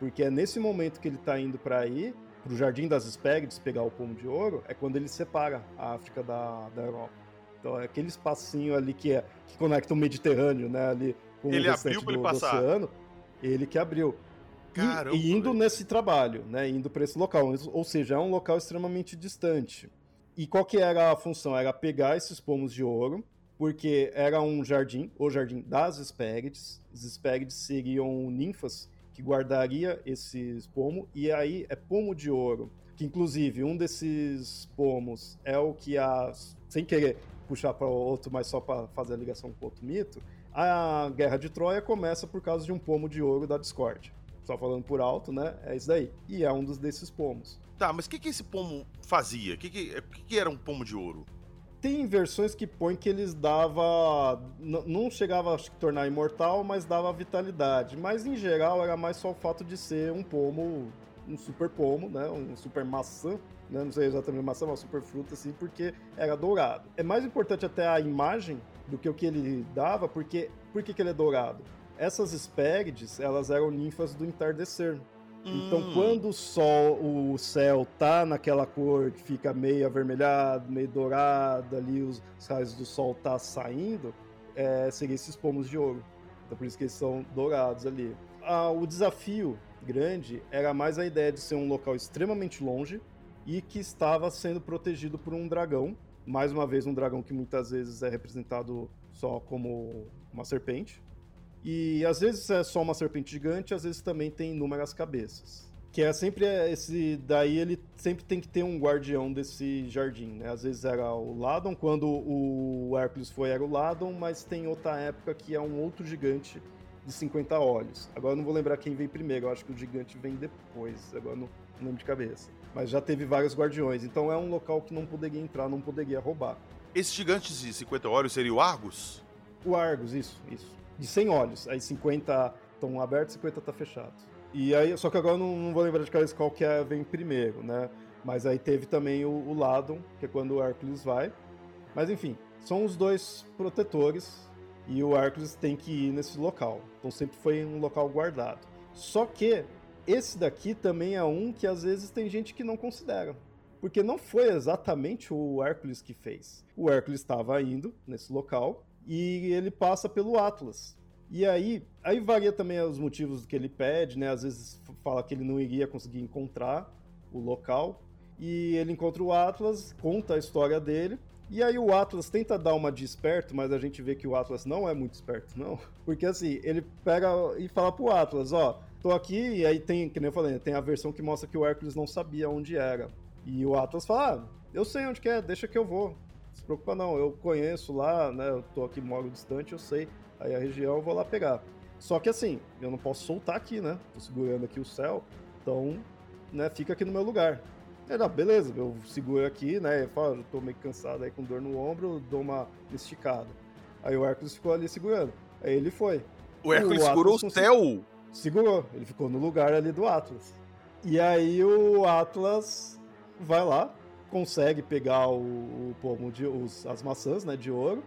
porque é nesse momento que ele está indo para aí, para o Jardim das Hespérides, pegar o pomo de ouro, é quando ele separa a África da, da Europa. Então é aquele espacinho ali que, é, que conecta o Mediterrâneo, né, ali com ele o abriu para ele passar. Oceano, ele que abriu. Caramba, e, indo nesse trabalho, né? Indo para esse local. Ou seja, é um local extremamente distante. E qual que era a função? Era pegar esses pomos de ouro, porque era um jardim, o jardim das Hespérides. As Hespérides seriam ninfas que guardaria esses pomos, e aí é pomo de ouro. Que inclusive um desses pomos é o que a. Sem querer puxar para outro, mas só para fazer a ligação com outro mito. A guerra de Troia começa por causa de um pomo de ouro da Discord só falando por alto, né? É isso daí. E é um dos desses pomos. Tá, mas o que, que esse pomo fazia? O que, que, que, que era um pomo de ouro? Tem versões que põem que eles dava. Não chegava a tornar imortal, mas dava vitalidade. Mas em geral era mais só o fato de ser um pomo, um super pomo, né? Um super maçã. Né? Não sei exatamente maçã, mas super fruta, assim, porque era dourado. É mais importante até a imagem do que o que ele dava, porque por que, que ele é dourado? essas Hespérides, elas eram ninfas do entardecer. Então, hum. Então, quando o sol, o céu tá naquela cor que fica meio avermelhado, meio dourado, ali os, os raios do sol tá saindo, é, seriam esses pomos de ouro. Então, por isso que eles são dourados ali. Ah, o desafio grande era mais a ideia de ser um local extremamente longe e que estava sendo protegido por um dragão. Mais uma vez, um dragão que muitas vezes é representado só como uma serpente. E às vezes é só uma serpente gigante, às vezes também tem inúmeras cabeças. Que é sempre esse. Daí ele sempre tem que ter um guardião desse jardim, né? Às vezes era o Ladon, quando o Hércules foi era o Ladon, mas tem outra época que é um outro gigante de 50 olhos. Agora eu não vou lembrar quem veio primeiro, eu acho que o gigante vem depois, agora não, não lembro de cabeça. Mas já teve vários guardiões, então é um local que não poderia entrar, não poderia roubar. Esses gigantes de 50 olhos seria o Argus? O Argus, isso, isso de 100 olhos. Aí 50 estão abertos e 50 está fechado. E aí, só que agora eu não, não vou lembrar de cabeça qual que é, vem primeiro, né? Mas aí teve também o, o Ladon, que é quando o Hércules vai. Mas enfim, são os dois protetores e o Hércules tem que ir nesse local. Então sempre foi um local guardado. Só que esse daqui também é um que às vezes tem gente que não considera. Porque não foi exatamente o Hércules que fez. O Hércules estava indo nesse local e ele passa pelo Atlas. E aí, aí varia também os motivos que ele pede, né? Às vezes fala que ele não iria conseguir encontrar o local. E ele encontra o Atlas, conta a história dele. E aí o Atlas tenta dar uma de esperto, mas a gente vê que o Atlas não é muito esperto, não. Porque assim, ele pega e fala pro Atlas, ó, tô aqui, e aí tem, que nem eu falei, tem a versão que mostra que o Hércules não sabia onde era. E o Atlas fala, ah, eu sei onde que é, deixa que eu vou se preocupa não, eu conheço lá, né? Eu tô aqui moro distante, eu sei aí a região, eu vou lá pegar. Só que assim, eu não posso soltar aqui, né? Tô segurando aqui o céu, então, né, fica aqui no meu lugar. Ele, ah, beleza, eu seguro aqui, né? Eu falo, eu tô meio cansado aí com dor no ombro, dou uma esticada. Aí o Hércules ficou ali segurando. Aí ele foi. O Hércules o segurou o céu? Segurou, ele ficou no lugar ali do Atlas. E aí o Atlas vai lá, consegue pegar o, o pomo de os, as maçãs, né, de ouro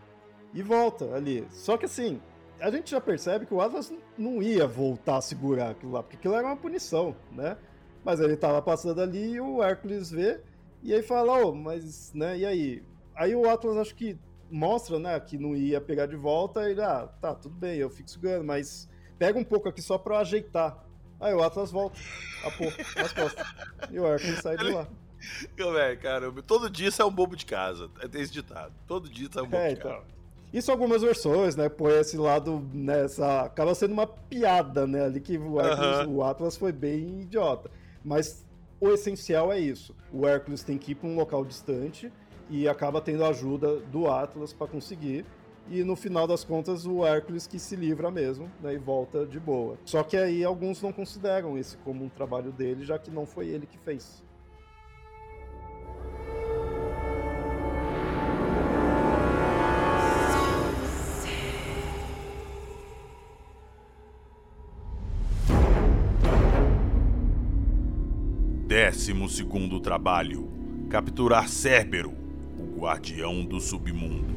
e volta ali. Só que assim, a gente já percebe que o Atlas não ia voltar a segurar aquilo lá, porque aquilo era uma punição, né? Mas ele tava passando ali e o Hércules vê e aí fala, oh, mas, né, e aí? Aí o Atlas acho que mostra, né, que não ia pegar de volta, ele, ah, tá, tudo bem, eu fico segurando, mas pega um pouco aqui só pra ajeitar. Aí o Atlas volta a pôr nas costas. E o Hércules sai de lá. Eu, velho, cara, todo dia isso é um bobo de casa. É esse ditado. Todo dia isso é um bobo é, de então. casa. Isso algumas versões, né? Põe esse lado nessa. Acaba sendo uma piada, né? Ali que o, Hércules, o Atlas foi bem idiota. Mas o essencial é isso. O Hércules tem que ir para um local distante e acaba tendo a ajuda do Atlas para conseguir. E no final das contas, o Hércules que se livra mesmo, né, e volta de boa. Só que aí alguns não consideram esse como um trabalho dele, já que não foi ele que fez. Décimo segundo trabalho: capturar Cérbero, o guardião do submundo.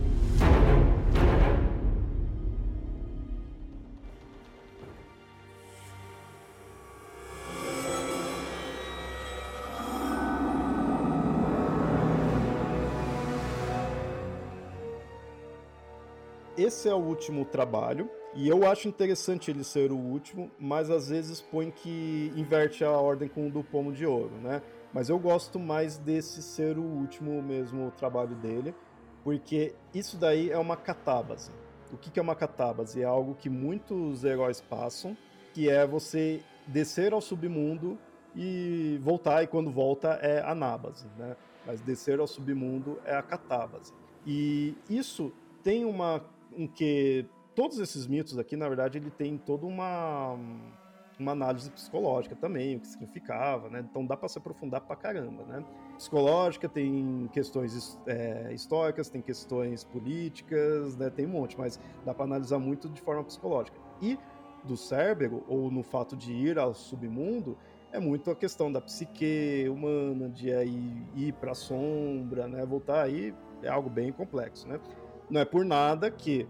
esse é o último trabalho, e eu acho interessante ele ser o último, mas às vezes põe que inverte a ordem com o do Pomo de Ouro, né? Mas eu gosto mais desse ser o último mesmo trabalho dele, porque isso daí é uma catábase. O que é uma catábase? É algo que muitos heróis passam, que é você descer ao submundo e voltar, e quando volta é a nábase, né? Mas descer ao submundo é a catábase. E isso tem uma em que todos esses mitos aqui, na verdade, ele tem toda uma, uma análise psicológica também, o que significava, né? Então dá para se aprofundar pra caramba, né? Psicológica, tem questões é, históricas, tem questões políticas, né? Tem um monte, mas dá para analisar muito de forma psicológica. E do Cérbero, ou no fato de ir ao submundo, é muito a questão da psique humana, de aí ir para a sombra, né? Voltar aí é algo bem complexo, né? Não é por nada que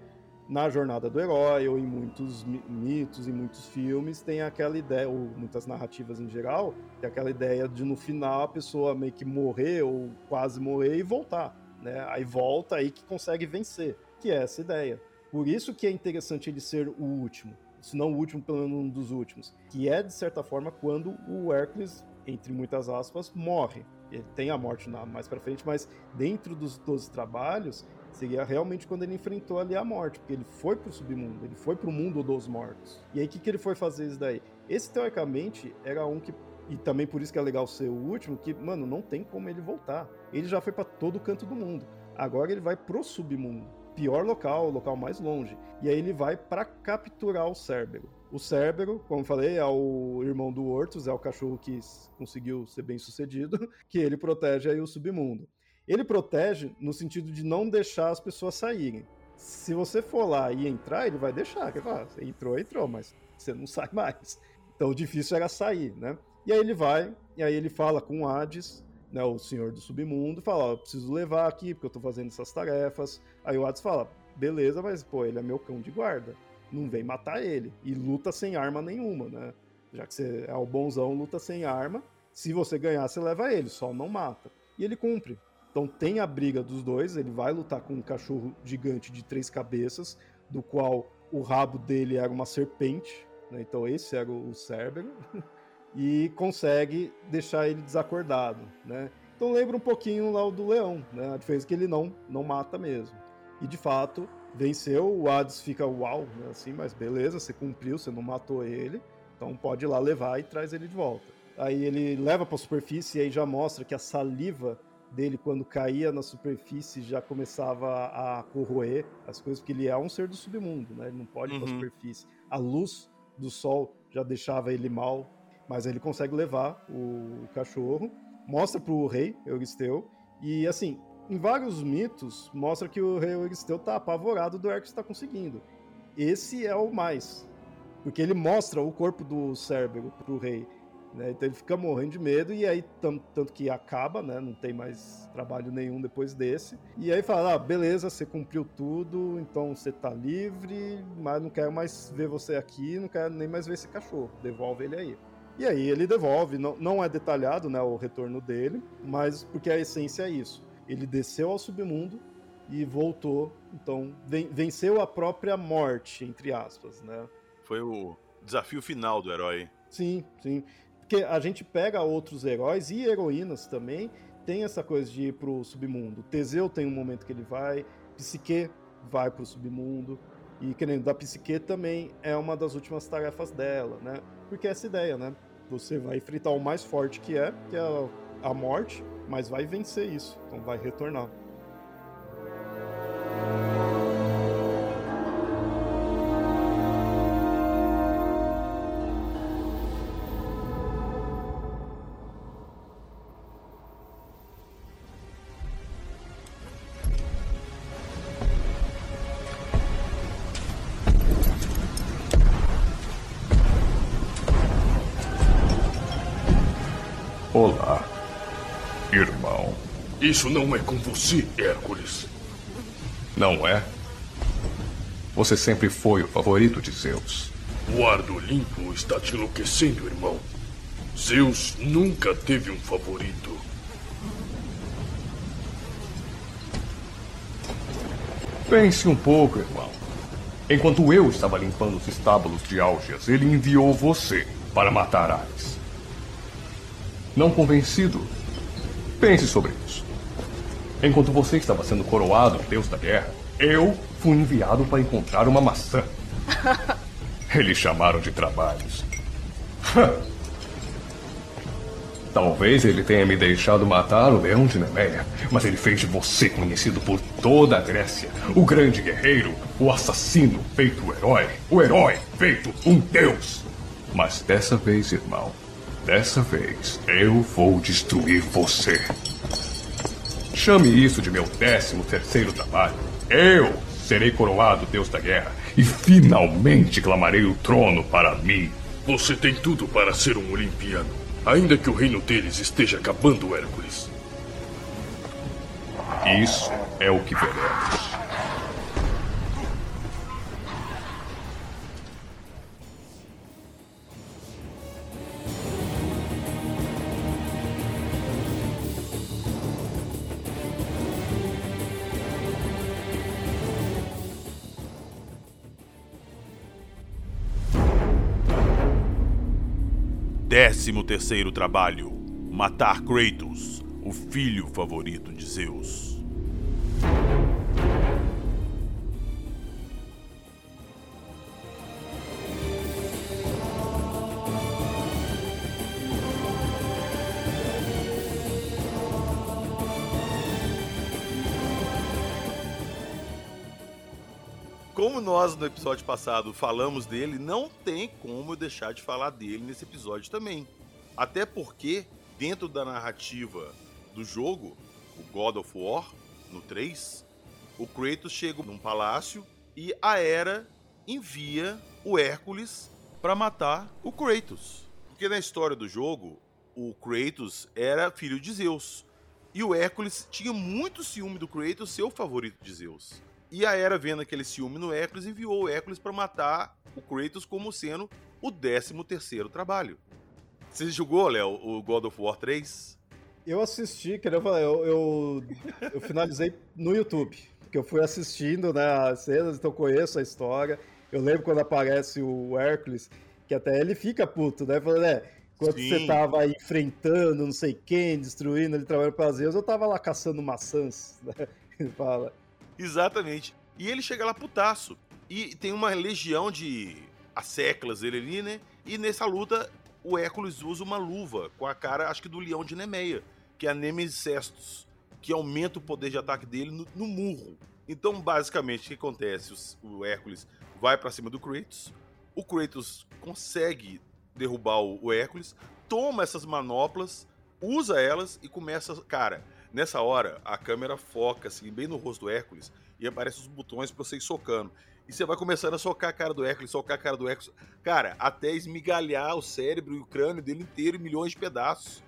na jornada do herói ou em muitos mitos e muitos filmes tem aquela ideia ou muitas narrativas em geral tem aquela ideia de no final a pessoa meio que morrer ou quase morrer e voltar né? Aí volta aí que consegue vencer que é essa ideia. Por isso que é interessante ele ser o último se não o último pelo menos um dos últimos que é de certa forma quando o Hércules entre muitas aspas morre. Ele tem a morte mais para frente mas dentro dos 12 trabalhos Seria realmente quando ele enfrentou ali a morte, porque ele foi pro submundo, ele foi pro mundo dos mortos. E aí o que, que ele foi fazer isso daí? Esse, teoricamente, era um que. E também por isso que é legal ser o último, que, mano, não tem como ele voltar. Ele já foi para todo canto do mundo. Agora ele vai pro submundo. Pior local, o local mais longe. E aí ele vai para capturar o Cérbero. O Cérbero, como falei, é o irmão do Ortus, é o cachorro que conseguiu ser bem sucedido, que ele protege aí o submundo. Ele protege no sentido de não deixar as pessoas saírem. Se você for lá e entrar, ele vai deixar. Ele fala, você entrou, entrou, mas você não sai mais. Então o difícil era sair, né? E aí ele vai, e aí ele fala com Hades, né, o senhor do submundo, fala, ó, eu preciso levar aqui, porque eu tô fazendo essas tarefas. Aí o Hades fala, beleza, mas pô, ele é meu cão de guarda. Não vem matar ele. E luta sem arma nenhuma, né? Já que você é o bonzão, luta sem arma. Se você ganhar, você leva ele, só não mata. E ele cumpre. Então tem a briga dos dois, ele vai lutar com um cachorro gigante de três cabeças, do qual o rabo dele era uma serpente, né? então esse era o Cérbero, e consegue deixar ele desacordado, né? Então lembra um pouquinho lá o do leão, né? A diferença é que ele não, não mata mesmo. E de fato, venceu, o Hades fica uau, né? assim, mas beleza, você cumpriu, você não matou ele, então pode ir lá levar e traz ele de volta. Aí ele leva para a superfície e aí já mostra que a saliva dele quando caía na superfície já começava a corroer as coisas, porque ele é um ser do submundo, né? Ele não pode ir uhum. para a superfície. A luz do sol já deixava ele mal, mas ele consegue levar o cachorro, mostra para o rei Euristeu, e assim, em vários mitos, mostra que o rei Euristeu tá apavorado do Hércules está conseguindo. Esse é o mais, porque ele mostra o corpo do Cérbero para o rei. Né? Então ele fica morrendo de medo e aí tanto que acaba, né? Não tem mais trabalho nenhum depois desse. E aí fala, ah, beleza, você cumpriu tudo, então você tá livre, mas não quero mais ver você aqui, não quero nem mais ver esse cachorro. Devolve ele aí. E aí ele devolve, não, não é detalhado, né, o retorno dele, mas porque a essência é isso. Ele desceu ao submundo, e voltou. Então, venceu a própria morte, entre aspas, né? Foi o desafio final do herói. Sim, sim. Porque a gente pega outros heróis e heroínas também, tem essa coisa de ir pro submundo. Teseu tem um momento que ele vai, Psique vai pro submundo. E querendo da Psique também é uma das últimas tarefas dela, né? Porque é essa ideia, né? Você vai enfrentar o mais forte que é, que é a, morte, mas vai vencer isso. Então vai retornar. Isso não é com você, Hércules. Não é? Você sempre foi o favorito de Zeus. O ar do Olimpo está te enlouquecendo, irmão. Zeus nunca teve um favorito. Pense um pouco, irmão. Enquanto eu estava limpando os estábulos de Algias, ele enviou você para matar Ares. Não convencido? Pense sobre isso. Enquanto você estava sendo coroado deus da guerra, eu fui enviado para encontrar uma maçã. Eles chamaram de trabalhos. Talvez ele tenha me deixado matar o leão de Nemeia, mas ele fez de você conhecido por toda a Grécia. O grande guerreiro, o assassino feito herói, o herói feito um deus. Mas dessa vez, irmão, dessa vez eu vou destruir você. Chame isso de meu décimo terceiro trabalho. Eu serei coroado Deus da Guerra e finalmente clamarei o trono para mim. Você tem tudo para ser um olimpiano, ainda que o reino deles esteja acabando, Hércules. Isso é o que veremos. Décimo terceiro trabalho: matar Kratos, o filho favorito de Zeus. Como nós no episódio passado falamos dele, não tem como eu deixar de falar dele nesse episódio também. Até porque, dentro da narrativa do jogo, o God of War, no 3, o Kratos chega num palácio e a Hera envia o Hércules para matar o Kratos. Porque na história do jogo, o Kratos era filho de Zeus. E o Hércules tinha muito ciúme do Kratos, seu favorito de Zeus. E a Hera, vendo aquele ciúme no Hércules, enviou o Hércules para matar o Kratos como sendo o 13 terceiro trabalho. Você jogou, Léo, o God of War 3? Eu assisti, queria falar, eu, eu, eu finalizei no YouTube, que eu fui assistindo né, as cenas, então conheço a história. Eu lembro quando aparece o Hércules, que até ele fica puto, né? Falando, né, quando Sim. você tava aí enfrentando não sei quem, destruindo, ele trabalhando para Zeus, eu tava lá caçando maçãs, né? Ele fala. Exatamente. E ele chega lá putaço. E tem uma legião de asseclas ele ali, né? E nessa luta, o Hércules usa uma luva com a cara, acho que do leão de Nemeia, que é a Cestus, que aumenta o poder de ataque dele no, no murro. Então, basicamente, o que acontece? O, o Hércules vai para cima do Kratos, o Kratos consegue derrubar o, o Hércules, toma essas manoplas, usa elas e começa. Cara, Nessa hora, a câmera foca assim, bem no rosto do Hércules e aparece os botões pra você ir socando. E você vai começando a socar a cara do Hércules, socar a cara do Hércules. Cara, até esmigalhar o cérebro e o crânio dele inteiro em milhões de pedaços.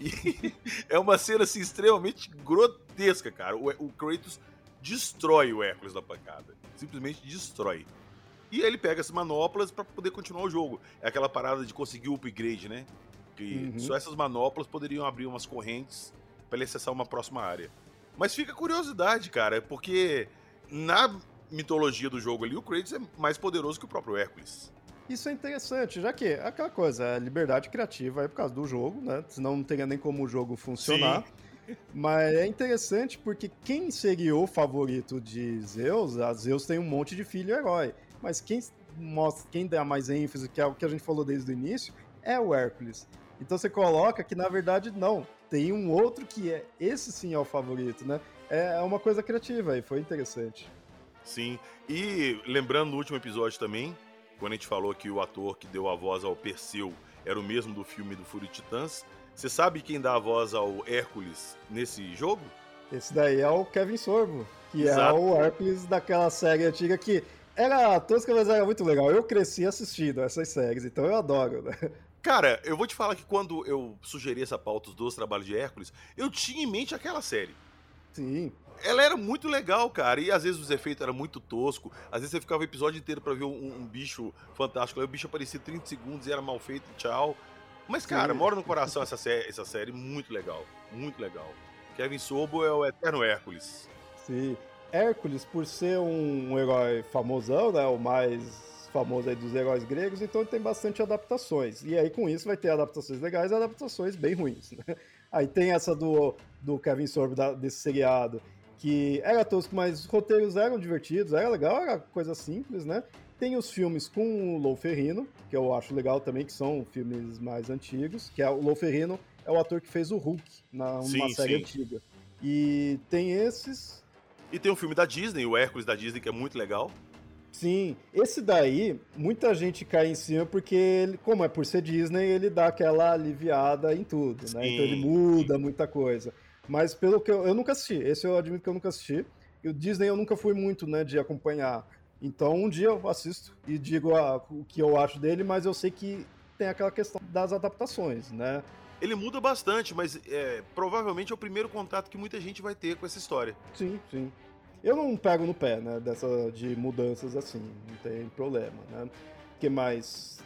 E é uma cena assim, extremamente grotesca, cara. O, o Kratos destrói o Hércules na pancada. Simplesmente destrói. E aí ele pega as manoplas para poder continuar o jogo. É aquela parada de conseguir o upgrade, né? Que uhum. só essas manoplas poderiam abrir umas correntes para ele acessar uma próxima área. Mas fica a curiosidade, cara, porque na mitologia do jogo ali, o Kratos é mais poderoso que o próprio Hércules. Isso é interessante, já que aquela coisa, é liberdade criativa é por causa do jogo, né? Senão não teria nem como o jogo funcionar. Sim. Mas é interessante porque quem seria o favorito de Zeus, a Zeus tem um monte de filho herói. Mas quem mostra, quem dá mais ênfase, que é o que a gente falou desde o início, é o Hércules. Então você coloca que na verdade não, tem um outro que é esse sim é o favorito, né? É uma coisa criativa e foi interessante. Sim, e lembrando no último episódio também, quando a gente falou que o ator que deu a voz ao Perseu era o mesmo do filme do Fúrio Titãs, você sabe quem dá a voz ao Hércules nesse jogo? Esse daí é o Kevin Sorbo, que é Exato. é o Hércules daquela série antiga que era tosca, mas era muito legal. Eu cresci assistindo essas séries, então eu adoro, né? Cara, eu vou te falar que quando eu sugeri essa pauta dos trabalhos de Hércules, eu tinha em mente aquela série. Sim ela era muito legal, cara. E às vezes os efeitos eram muito tosco. Às vezes você ficava o episódio inteiro para ver um, um, bicho fantástico. Aí o bicho aparecia 30 segundos e era mal feito, tchau. Mas, cara, Sim. mora no coração essa, sé essa série muito legal. Muito legal. Kevin Sobo é o eterno Hércules. Sim. Hércules, por ser um herói famosão, né? O mais famoso aí dos heróis gregos, então tem bastante adaptações. E aí, com isso, vai ter adaptações legais e adaptações bem ruins, né? Aí tem essa do, do Kevin Sorbo da, desse seriado, que era tosco, mas os roteiros eram divertidos, era legal, era coisa simples, né? Tem os filmes com o Lou Ferrino, que eu acho legal também, que são filmes mais antigos, que é o Lou Ferrino é o ator que fez o Hulk na uma série sim. antiga. E tem esses. E tem um filme da Disney, o Hércules da Disney, que é muito legal. Sim, esse daí, muita gente cai em cima porque, ele, como é por ser Disney, ele dá aquela aliviada em tudo, sim, né? Então ele muda sim. muita coisa. Mas pelo que eu, eu nunca assisti, esse eu admito que eu nunca assisti. E o Disney eu nunca fui muito, né, de acompanhar. Então um dia eu assisto e digo a, o que eu acho dele, mas eu sei que tem aquela questão das adaptações, né? Ele muda bastante, mas é, provavelmente é o primeiro contato que muita gente vai ter com essa história. Sim, sim. Eu não pego no pé, né, dessa de mudanças assim, não tem problema, né? que mais?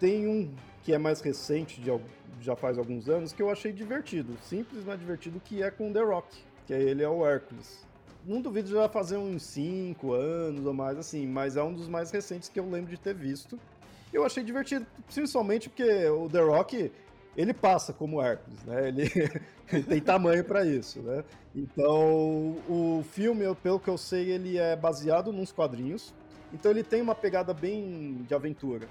Tem um que é mais recente, de, já faz alguns anos, que eu achei divertido. Simples, mas divertido, que é com The Rock, que é ele é o Hércules. Não duvido já fazer uns 5 anos ou mais, assim, mas é um dos mais recentes que eu lembro de ter visto. Eu achei divertido, principalmente porque o The Rock, ele passa como Hércules, né? Ele, ele tem tamanho para isso, né? Então, o filme, pelo que eu sei, ele é baseado nos quadrinhos. Então ele tem uma pegada bem de aventura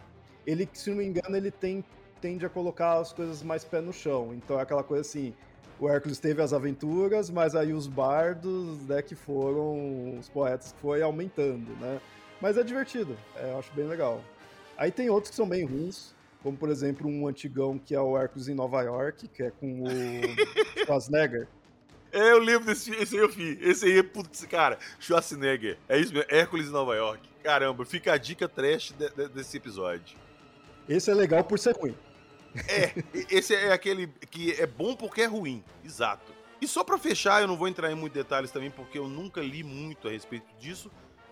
ele, se não me engano, ele tem, tende a colocar as coisas mais pé no chão. Então é aquela coisa assim, o Hércules teve as aventuras, mas aí os bardos, né, que foram os poetas foi aumentando, né? Mas é divertido, é, eu acho bem legal. Aí tem outros que são bem ruins, como por exemplo um antigão que é o Hércules em Nova York, que é com o Schwarzenegger. É, eu lembro desse esse aí eu vi. Esse aí é putz, cara, Schwarzenegger. É isso mesmo, Hércules em Nova York. Caramba, fica a dica trash de, de, desse episódio. Esse é legal por ser ruim. É, esse é aquele que é bom porque é ruim, exato. E só para fechar, eu não vou entrar em muitos detalhes também, porque eu nunca li muito a respeito disso.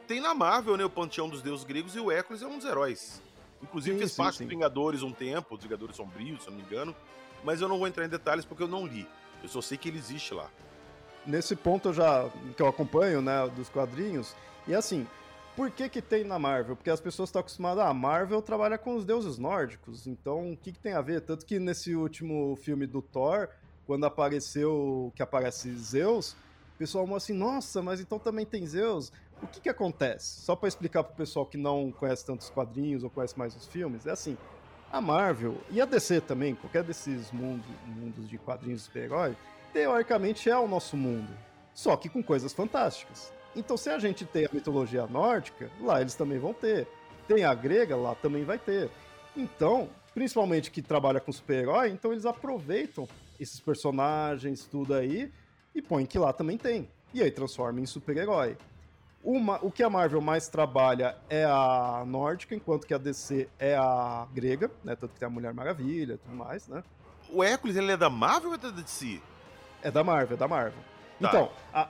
Tem na Marvel, né, o Panteão dos Deuses Gregos e o Hércules é um dos heróis. Inclusive sim, fez parte dos Vingadores um tempo, dos Vingadores Sombrios, se eu não me engano. Mas eu não vou entrar em detalhes porque eu não li. Eu só sei que ele existe lá. Nesse ponto eu já que eu acompanho, né, dos quadrinhos, e assim, por que, que tem na Marvel? Porque as pessoas estão acostumadas, ah, a Marvel trabalha com os deuses nórdicos, então o que, que tem a ver? Tanto que nesse último filme do Thor, quando apareceu, que aparece Zeus, o pessoal assim, nossa, mas então também tem Zeus? O que que acontece? Só para explicar pro pessoal que não conhece tantos quadrinhos ou conhece mais os filmes, é assim, a Marvel e a DC também, qualquer desses mundos, mundos de quadrinhos de super-herói, teoricamente é o nosso mundo, só que com coisas fantásticas. Então, se a gente tem a mitologia nórdica, lá eles também vão ter. Tem a grega, lá também vai ter. Então, principalmente que trabalha com super-herói, então eles aproveitam esses personagens, tudo aí, e põem que lá também tem. E aí transforma em super-herói. Uma, o que a Marvel mais trabalha é a nórdica, enquanto que a DC é a grega, né? Tanto que tem a Mulher Maravilha e tudo mais, né? O Hércules, ele é da Marvel ou é da DC? É da Marvel, é da Marvel. Tá. Então, a,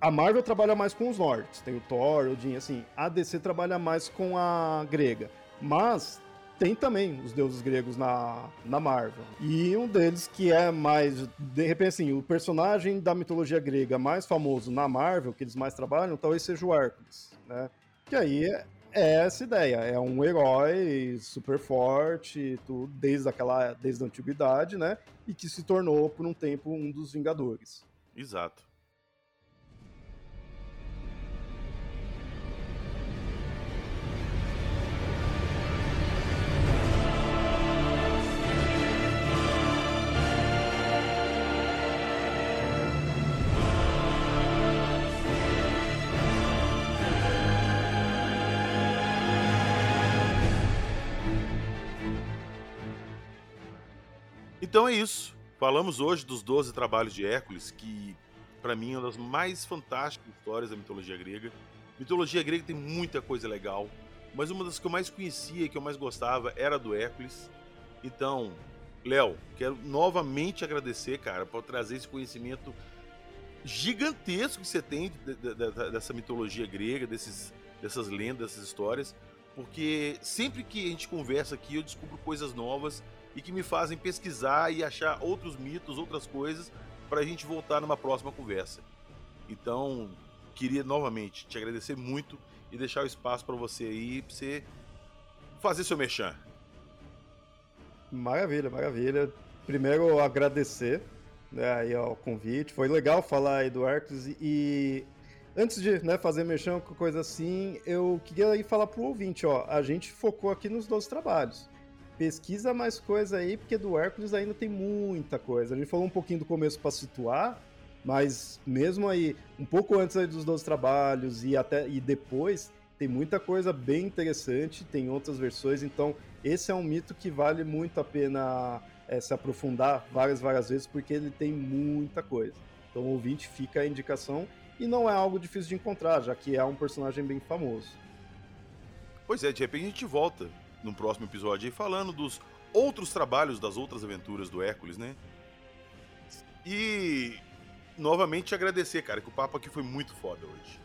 a Marvel trabalha mais com os nórdicos, tem o Thor, Odin, assim. A DC trabalha mais com a grega. Mas tem também os deuses gregos na, na Marvel. E um deles que é mais, de repente assim, o personagem da mitologia grega mais famoso na Marvel, que eles mais trabalham, talvez seja o Hércules, né? Que aí é, é essa ideia, é um herói super forte, tudo, desde aquela, desde a antiguidade, né? E que se tornou por um tempo um dos Vingadores. Exato. Então é isso. Falamos hoje dos 12 trabalhos de Hércules, que para mim é uma das mais fantásticas histórias da mitologia grega. Mitologia grega tem muita coisa legal, mas uma das que eu mais conhecia e que eu mais gostava era do Hércules. Então, Léo, quero novamente agradecer, cara, por trazer esse conhecimento gigantesco que você tem dessa mitologia grega, desses, dessas lendas, dessas histórias, porque sempre que a gente conversa aqui eu descubro coisas novas e que me fazem pesquisar e achar outros mitos, outras coisas, para a gente voltar numa próxima conversa. Então, queria novamente te agradecer muito e deixar o espaço para você aí, para você fazer seu mexão. Maravilha, maravilha. Primeiro, agradecer né, aí ao convite. Foi legal falar aí do Arcos e antes de né, fazer com coisa assim, eu queria aí falar pro ouvinte, ó, a gente focou aqui nos 12 trabalhos pesquisa mais coisa aí, porque do Hércules ainda tem muita coisa. A gente falou um pouquinho do começo para situar, mas mesmo aí, um pouco antes dos 12 trabalhos e até e depois, tem muita coisa bem interessante, tem outras versões, então esse é um mito que vale muito a pena é, se aprofundar várias, várias vezes, porque ele tem muita coisa. Então o ouvinte fica a indicação e não é algo difícil de encontrar, já que é um personagem bem famoso. Pois é, de repente a gente volta no próximo episódio aí, falando dos outros trabalhos das outras aventuras do Hércules, né? E novamente te agradecer, cara, que o papo aqui foi muito foda hoje.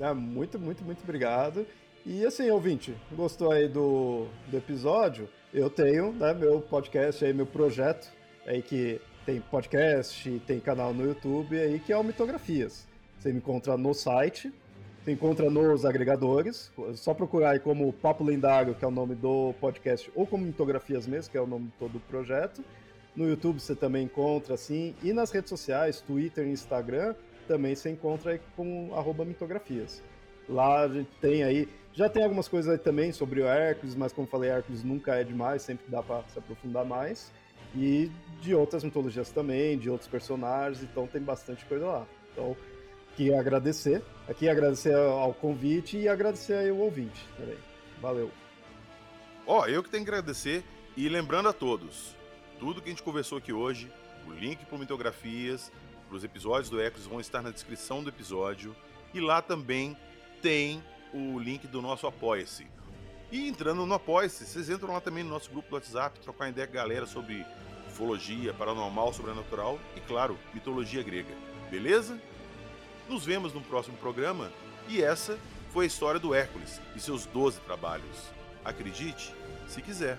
É, muito, muito, muito obrigado. E assim, ouvinte, gostou aí do, do episódio? Eu tenho, né, meu podcast aí, meu projeto aí que tem podcast, tem canal no YouTube aí que é o Mitografias. Você me encontra no site você encontra nos agregadores, só procurar aí como Papo Lendário, que é o nome do podcast, ou como Mitografias mesmo, que é o nome todo o projeto. No YouTube você também encontra, assim, e nas redes sociais, Twitter e Instagram, também você encontra aí com arroba mitografias. Lá a gente tem aí, já tem algumas coisas aí também sobre o Hércules, mas como falei, Hércules nunca é demais, sempre dá para se aprofundar mais. E de outras mitologias também, de outros personagens, então tem bastante coisa lá. Então, aqui agradecer, aqui agradecer ao convite e agradecer aí o ouvinte também. Valeu. Ó, oh, eu que tenho que agradecer e lembrando a todos, tudo que a gente conversou aqui hoje, o link para mitografias, para os episódios do Ecos vão estar na descrição do episódio e lá também tem o link do nosso Apoia-se. E entrando no Apoia-se, vocês entram lá também no nosso grupo do WhatsApp, trocar ideia com a galera sobre ufologia, paranormal, sobrenatural e, claro, mitologia grega. Beleza? Nos vemos no próximo programa e essa foi a história do Hércules e seus 12 trabalhos. Acredite, se quiser.